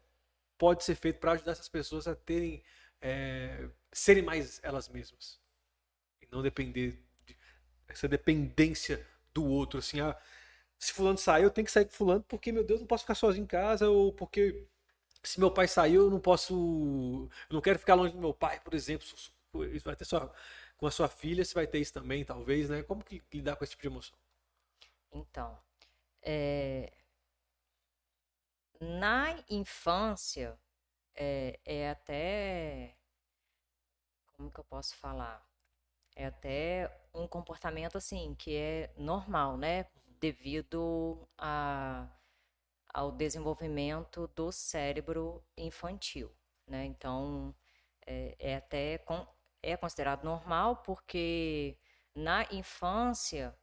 pode ser feito para ajudar essas pessoas a terem. É, serem mais elas mesmas? E não depender. De, essa dependência do outro, assim. Ah, se fulano sair, eu tenho que sair com fulano porque, meu Deus, não posso ficar sozinho em casa ou porque se meu pai saiu, eu não posso. Eu não quero ficar longe do meu pai, por exemplo. Vai ter só com a sua filha, você vai ter isso também, talvez, né? Como que lidar com esse tipo de emoção? Então, é... na infância, é, é até. Como que eu posso falar? É até um comportamento assim que é normal, né? Devido a ao desenvolvimento do cérebro infantil. Né? Então, é, é até com, é considerado normal porque na infância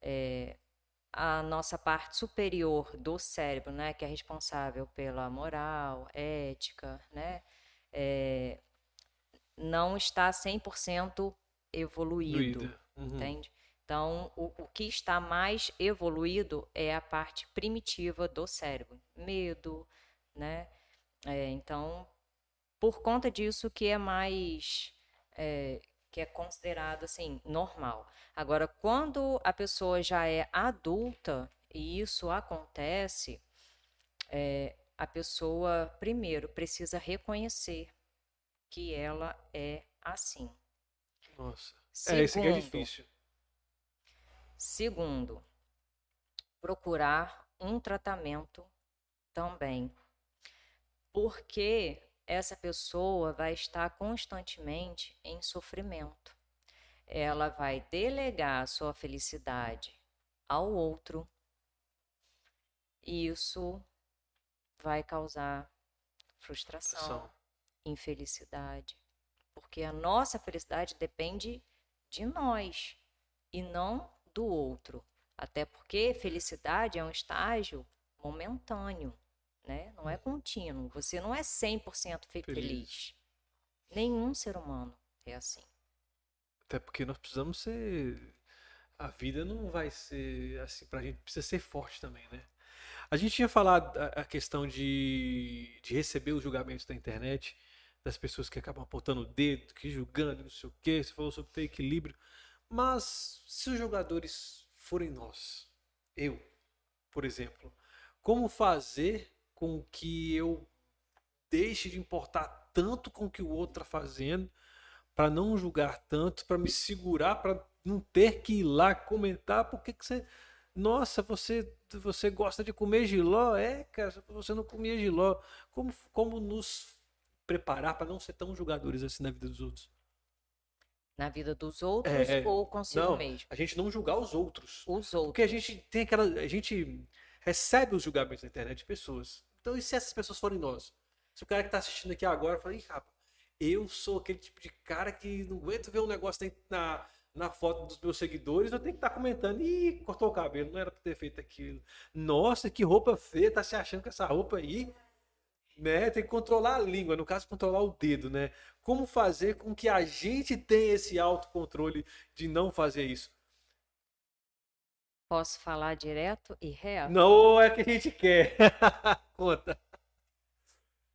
é, a nossa parte superior do cérebro, né, que é responsável pela moral, ética, né, é, não está 100% evoluído, uhum. entende? Então, o, o que está mais evoluído é a parte primitiva do cérebro, medo, né? É, então, por conta disso que é mais é, que é considerado assim normal. Agora, quando a pessoa já é adulta e isso acontece, é, a pessoa primeiro precisa reconhecer que ela é assim. Nossa, Segundo, é esse que é difícil. Segundo, procurar um tratamento também. Porque essa pessoa vai estar constantemente em sofrimento. Ela vai delegar a sua felicidade ao outro E isso vai causar frustração, Frustração. infelicidade. Porque a nossa felicidade depende de nós e não do outro. Até porque felicidade é um estágio momentâneo, né? Não é contínuo. Você não é 100% fe- Feliz. feliz. Nenhum ser humano é assim. Até porque nós precisamos ser. A vida não vai ser assim pra gente, precisa ser forte também, né? A gente tinha falado a, a questão de, de receber os julgamentos da internet, das pessoas que acabam apontando o dedo, que julgando, não sei o quê. Você falou sobre ter equilíbrio. Mas se os jogadores forem nós, eu, por exemplo, como fazer com que eu deixe de importar tanto com o que o outro está fazendo, para não julgar tanto, para me segurar, para não ter que ir lá comentar porque que você. Nossa, você você gosta de comer giló? É, cara, você não comia giló. Como, como nos preparar para não ser tão julgadores assim na vida dos outros? Na vida dos outros É, é. ou consigo Não, mesmo? a gente não julgar os outros. Os Porque outros. a gente tem aquela. A gente recebe os julgamentos na internet de pessoas. Então, e se essas pessoas forem nós? Se o cara que tá assistindo aqui agora fala, ih, rapaz, eu sou aquele tipo de cara que não aguento ver um negócio na, na foto dos meus seguidores, eu tenho que estar comentando, ih, cortou o cabelo, não era pra ter feito aquilo. Nossa, que roupa feia, tá se achando com essa roupa aí? Né? Tem que controlar a língua, no caso, controlar o dedo, né? Como fazer com que a gente tenha esse autocontrole de não fazer isso? Posso falar direto e reto? Não é o que a gente quer. Conta.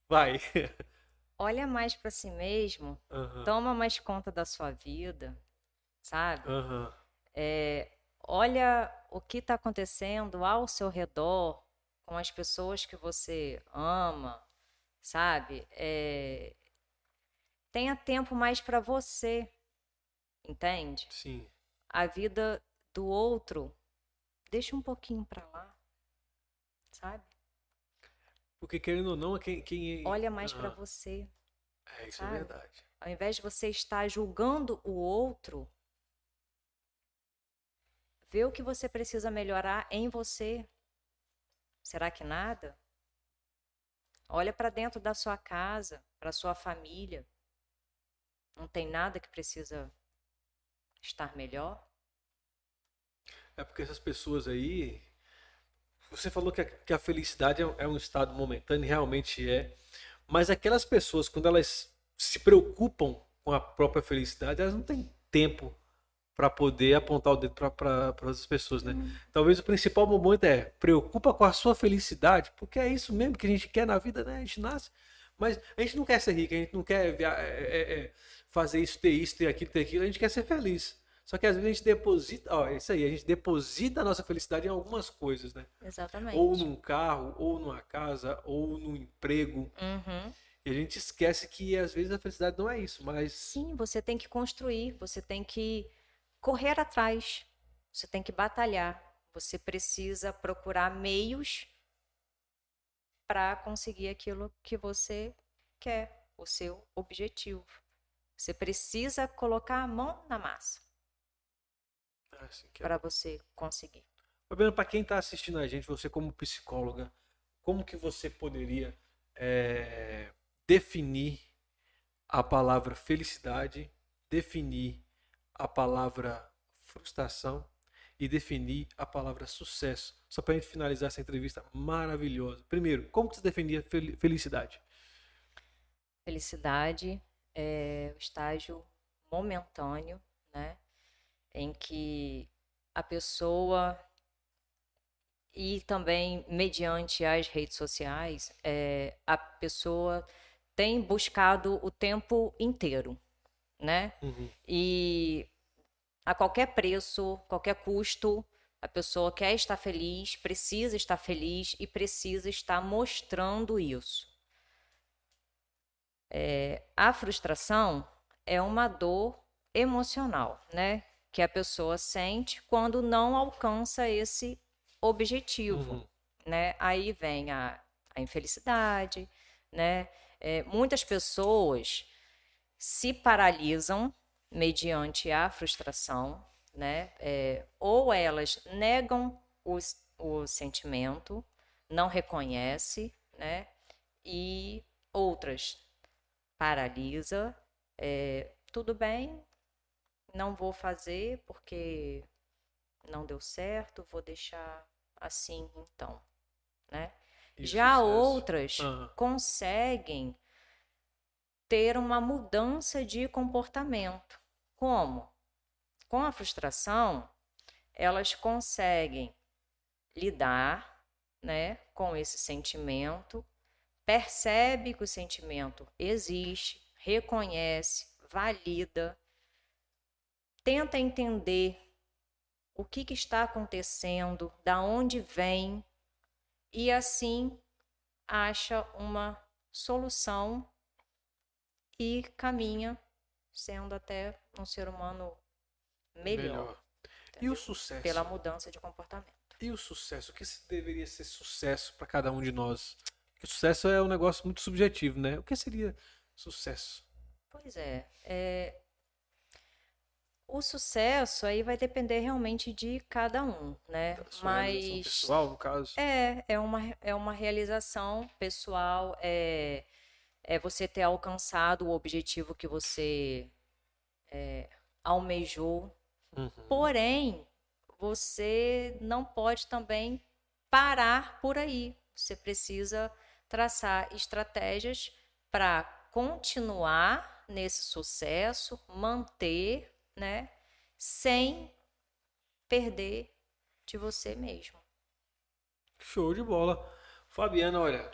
Vai. Olha mais para si mesmo, Aham, toma mais conta da sua vida, sabe? aham. É, olha o que está acontecendo ao seu redor com as pessoas que você ama, sabe? É, tenha tempo mais para você, entende? Sim. A vida do outro, deixa um pouquinho para lá, sabe? Porque querendo ou não, é quem. quem... Olha mais para Aham. você. É, isso sabe? é verdade. Ao invés de você estar julgando o outro, vê o que você precisa melhorar em você. Será que nada? Olha para dentro da sua casa, para sua família. Não tem nada que precisa estar melhor? É porque essas pessoas aí. Você falou que a, que a felicidade é, é um estado momentâneo, realmente é. Mas aquelas pessoas, quando elas se preocupam com a própria felicidade, elas não têm tempo para poder apontar o dedo para outras pessoas, né? Talvez o principal momento é preocupa com a sua felicidade, porque é isso mesmo que a gente quer na vida, né? A gente nasce, mas a gente não quer ser rico, a gente não quer via- é, é, é, fazer isso, ter isso, ter aquilo, ter aquilo, a gente quer ser feliz. Só que às vezes a gente deposita, ó, é isso aí, a gente deposita a nossa felicidade em algumas coisas, né? Exatamente. Ou num carro, ou numa casa, ou num emprego. Uhum. E a gente esquece que às vezes a felicidade não é isso, mas Sim, você tem que construir, você tem que correr atrás, você tem que batalhar, você precisa procurar meios para conseguir aquilo que você quer, o seu objetivo. Você precisa colocar a mão na massa assim, que é para você conseguir. Fabiana, para quem está assistindo a gente, você como psicóloga, como que você poderia é, definir a palavra felicidade, definir a palavra frustração e definir a palavra sucesso? Só para a gente finalizar essa entrevista maravilhosa. Primeiro, como que você definia fel- felicidade? Felicidade é o estágio momentâneo, né? Em que a pessoa e também mediante as redes sociais, é, a pessoa tem buscado o tempo inteiro, né? Uhum. E a qualquer preço, qualquer custo, a pessoa quer estar feliz, precisa estar feliz e precisa estar mostrando isso. É, a frustração é uma dor emocional, né? Que a pessoa sente quando não alcança esse objetivo, Uhum. né? Aí vem a, a infelicidade, né? É, muitas pessoas se paralisam mediante a frustração, né? É, ou elas negam os- o sentimento, não reconhece, né? E outras paralisa, é, tudo bem, não vou fazer porque não deu certo, vou deixar assim então, né? Já sucesso. outras uhum. conseguem ter uma mudança de comportamento. Como? Com a frustração, elas conseguem lidar, né, com esse sentimento, percebe que o sentimento existe, reconhece, valida, tenta entender o que, que está acontecendo, da onde vem, e assim acha uma solução e caminha sendo até um ser humano melhor. melhor. E o sucesso? Pela mudança de comportamento. E o sucesso? O que deveria ser sucesso para cada um de nós? Porque sucesso é um negócio muito subjetivo, né? O que seria sucesso? Pois é, é o sucesso aí vai depender realmente de cada um, né? Mas pessoal, no caso. É, é uma, é uma realização pessoal, é, é você ter alcançado o objetivo que você é, almejou. Uhum. Porém, você não pode também parar por aí. Você precisa traçar estratégias para continuar nesse sucesso, manter né? Sem perder de você mesmo. Show de bola. Fabiana, olha,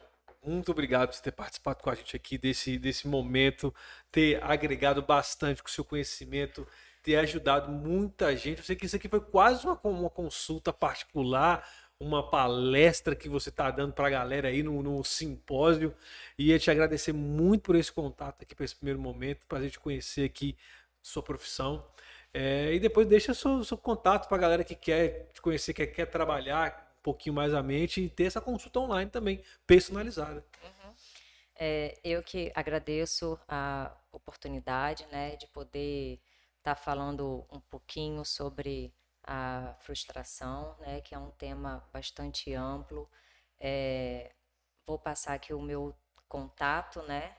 muito obrigado por ter participado com a gente aqui desse, desse momento, ter agregado bastante com o seu conhecimento, ter ajudado muita gente. Eu sei que isso aqui foi quase uma, uma consulta particular, uma palestra que você está dando para a galera aí no, no simpósio. E eu te agradecer muito por esse contato aqui, para esse primeiro momento, para a gente conhecer aqui sua profissão. É, e depois deixa seu, seu contato para a galera que quer te conhecer, que quer trabalhar pouquinho mais a mente e ter essa consulta online também, personalizada. Uhum. É, eu que agradeço a oportunidade né, de poder estar tá falando um pouquinho sobre a frustração, né, que é um tema bastante amplo. É, vou passar aqui o meu contato, né,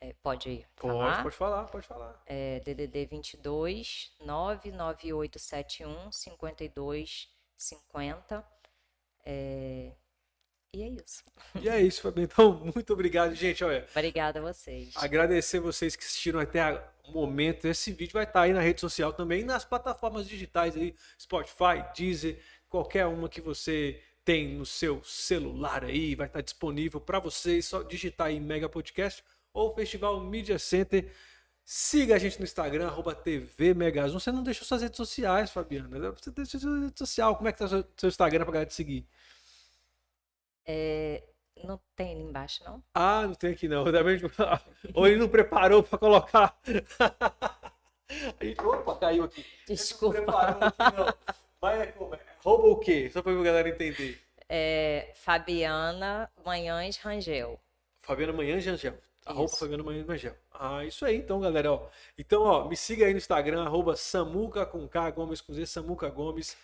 é, pode falar? Pode, pode falar, pode falar. É, DDD 22 99871 5250. É, e é isso. E é isso, Fabiano. Então, muito obrigado, gente. Olha, Obrigada a vocês. Agradecer vocês que assistiram até o momento. Esse vídeo vai estar aí na rede social também, nas plataformas digitais aí, Spotify, Deezer, qualquer uma que você tem no seu celular aí, vai estar disponível para vocês. Só digitar aí Mega Podcast ou Festival Media Center. Siga a gente no Instagram, arroba TV Megazon. Você não deixou suas redes sociais, Fabiana. Você deixou sua rede social. Como é que tá seu, seu Instagram pra galera te seguir? É, não tem ali embaixo, não? Ah, não tem aqui não. Ou ele não preparou para colocar. A gente, opa, caiu aqui. Desculpa. Não preparou aqui, não. Mas é? É, rouba o quê? Só para a galera entender. É, Fabiana Manhães Rangel. Fabiana Manhães Rangel. Arroba Fabiano Manhã Evangel. Ah, isso aí então, galera. Ó. Então, ó, me siga aí no Instagram, arroba Samuca com K, Gomes com Z, Samuca Gomes.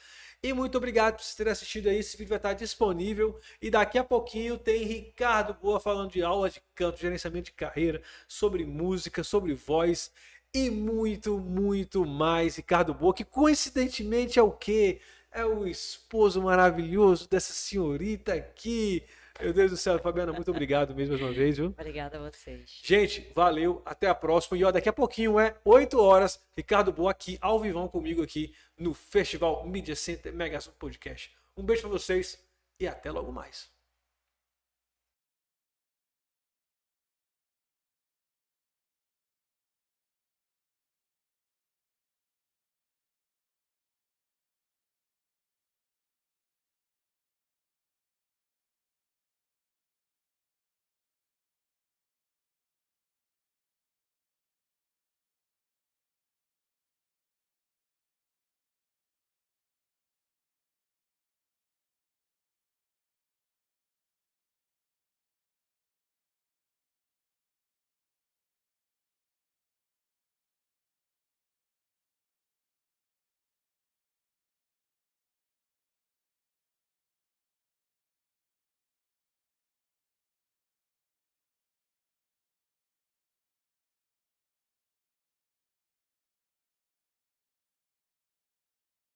E muito obrigado por vocês terem assistido aí. Esse vídeo vai estar disponível. E daqui a pouquinho tem Ricardo Boa falando de aula de canto, gerenciamento de carreira, sobre música, sobre voz e muito, muito mais. Ricardo Boa, que coincidentemente é o quê? É o esposo maravilhoso dessa senhorita aqui. Meu Deus do céu, Fabiana, muito obrigado mesmo mais uma vez, viu? Obrigada a vocês. Gente, valeu, até a próxima. E ó, daqui a pouquinho é 8 horas, Ricardo Boa aqui, ao vivão comigo aqui no Festival Media Center Mega Podcast. Um beijo pra vocês e até logo mais.